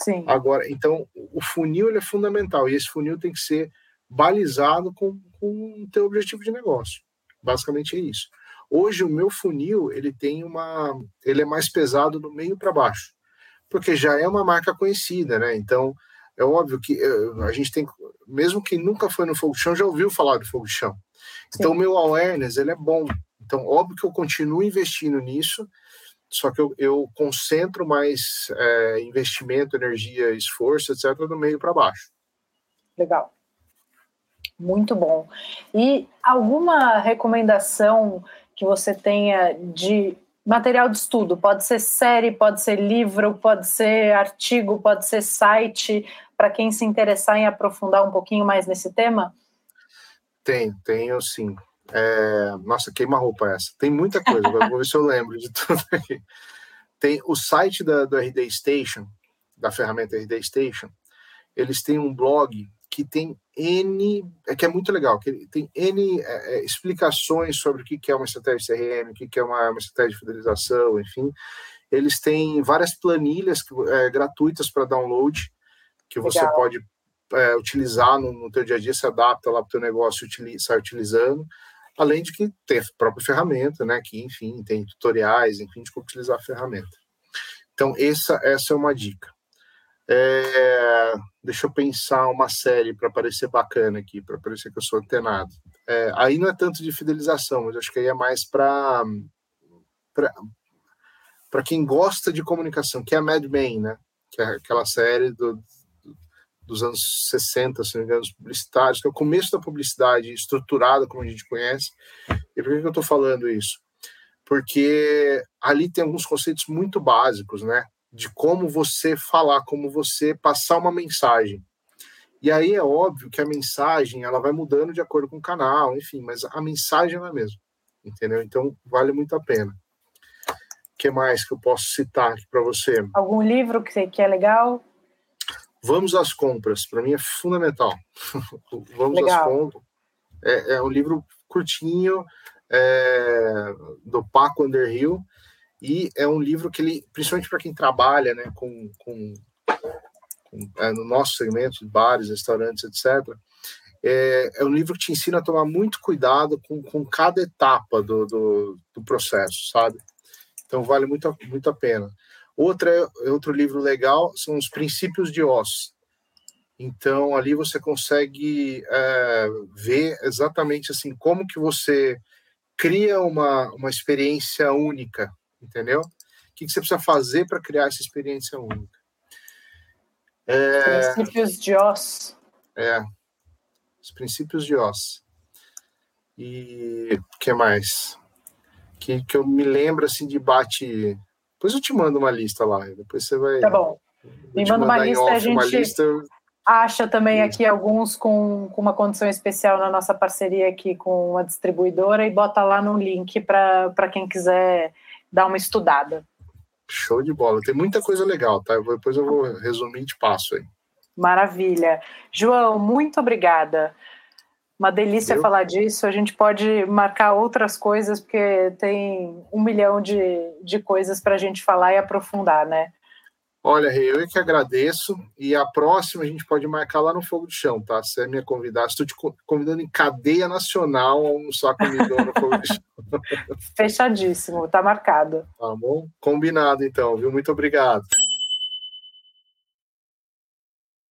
Speaker 3: Sim.
Speaker 2: Agora, então o funil ele é fundamental e esse funil tem que ser balizado com, com o teu objetivo de negócio. Basicamente é isso. Hoje o meu funil ele tem uma ele é mais pesado do meio para baixo, porque já é uma marca conhecida, né? Então é óbvio que eh, a gente tem, mesmo quem nunca foi no fogo de chão, já ouviu falar do fogo de chão. Então, o meu awareness, ele é bom. Então, óbvio que eu continuo investindo nisso, só que eu, eu concentro mais é, investimento, energia, esforço, etc., do meio para baixo.
Speaker 3: Legal. Muito bom. E alguma recomendação que você tenha de material de estudo? Pode ser série, pode ser livro, pode ser artigo, pode ser site, para quem se interessar em aprofundar um pouquinho mais nesse tema?
Speaker 2: Tem, tenho sim. É... Nossa, queima-roupa essa. Tem muita coisa, vou ver se eu lembro de tudo [LAUGHS] aqui. Tem o site da, do RD Station, da ferramenta RD Station, eles têm um blog que tem N, é que é muito legal, que tem N é, é, explicações sobre o que é uma estratégia CRM, o que é uma, uma estratégia de fidelização, enfim. Eles têm várias planilhas é, gratuitas para download, que você Legal. pode é, utilizar no, no teu dia a dia, se adapta lá para o teu negócio, utiliza, sai utilizando, além de que tem a própria ferramenta, né, que, enfim, tem tutoriais, enfim, de como utilizar a ferramenta. Então, essa, essa é uma dica. É, deixa eu pensar uma série para parecer bacana aqui, para parecer que eu sou antenado. É, aí não é tanto de fidelização, mas acho que aí é mais para para quem gosta de comunicação, que é a Mad Men, né? Que é aquela série do, dos anos 60, se não me engano, os publicitários, que é o começo da publicidade estruturada, como a gente conhece. E por que, que eu estou falando isso? Porque ali tem alguns conceitos muito básicos, né? De como você falar, como você passar uma mensagem. E aí é óbvio que a mensagem ela vai mudando de acordo com o canal, enfim, mas a mensagem é a mesma, entendeu? Então vale muito a pena. O que mais que eu posso citar aqui para você?
Speaker 3: Algum livro que, que é legal?
Speaker 2: Vamos às compras, para mim é fundamental. [LAUGHS] Vamos Legal. às compras. É, é, um livro curtinho é, do Paco Underhill e é um livro que ele, principalmente para quem trabalha, né, com, com, com é, no nosso segmento de bares, restaurantes, etc. É, é, um livro que te ensina a tomar muito cuidado com, com cada etapa do, do, do processo, sabe? Então vale muito, muito a pena. Outra, outro livro legal são os princípios de Oz. Então ali você consegue é, ver exatamente assim como que você cria uma, uma experiência única, entendeu? O que, que você precisa fazer para criar essa experiência única?
Speaker 3: É, princípios de Oz.
Speaker 2: É, os princípios de Oz. E o que mais? Que, que eu me lembro assim de bate depois eu te mando uma lista lá. Depois você vai.
Speaker 3: Tá bom. Me manda uma lista, off, a gente lista... acha também aqui alguns com, com uma condição especial na nossa parceria aqui com a distribuidora e bota lá no link para quem quiser dar uma estudada.
Speaker 2: Show de bola. Tem muita coisa legal, tá? Depois eu vou resumir e te passo aí.
Speaker 3: Maravilha. João, muito obrigada. Uma delícia Entendeu? falar disso. A gente pode marcar outras coisas, porque tem um milhão de, de coisas para a gente falar e aprofundar, né?
Speaker 2: Olha, eu é que agradeço. E a próxima a gente pode marcar lá no Fogo de Chão, tá? Você é minha convidada. Estou te convidando em cadeia nacional a almoçar comigo no Fogo de Chão. [LAUGHS]
Speaker 3: Fechadíssimo, tá marcado.
Speaker 2: Tá bom? Combinado, então, viu? Muito obrigado.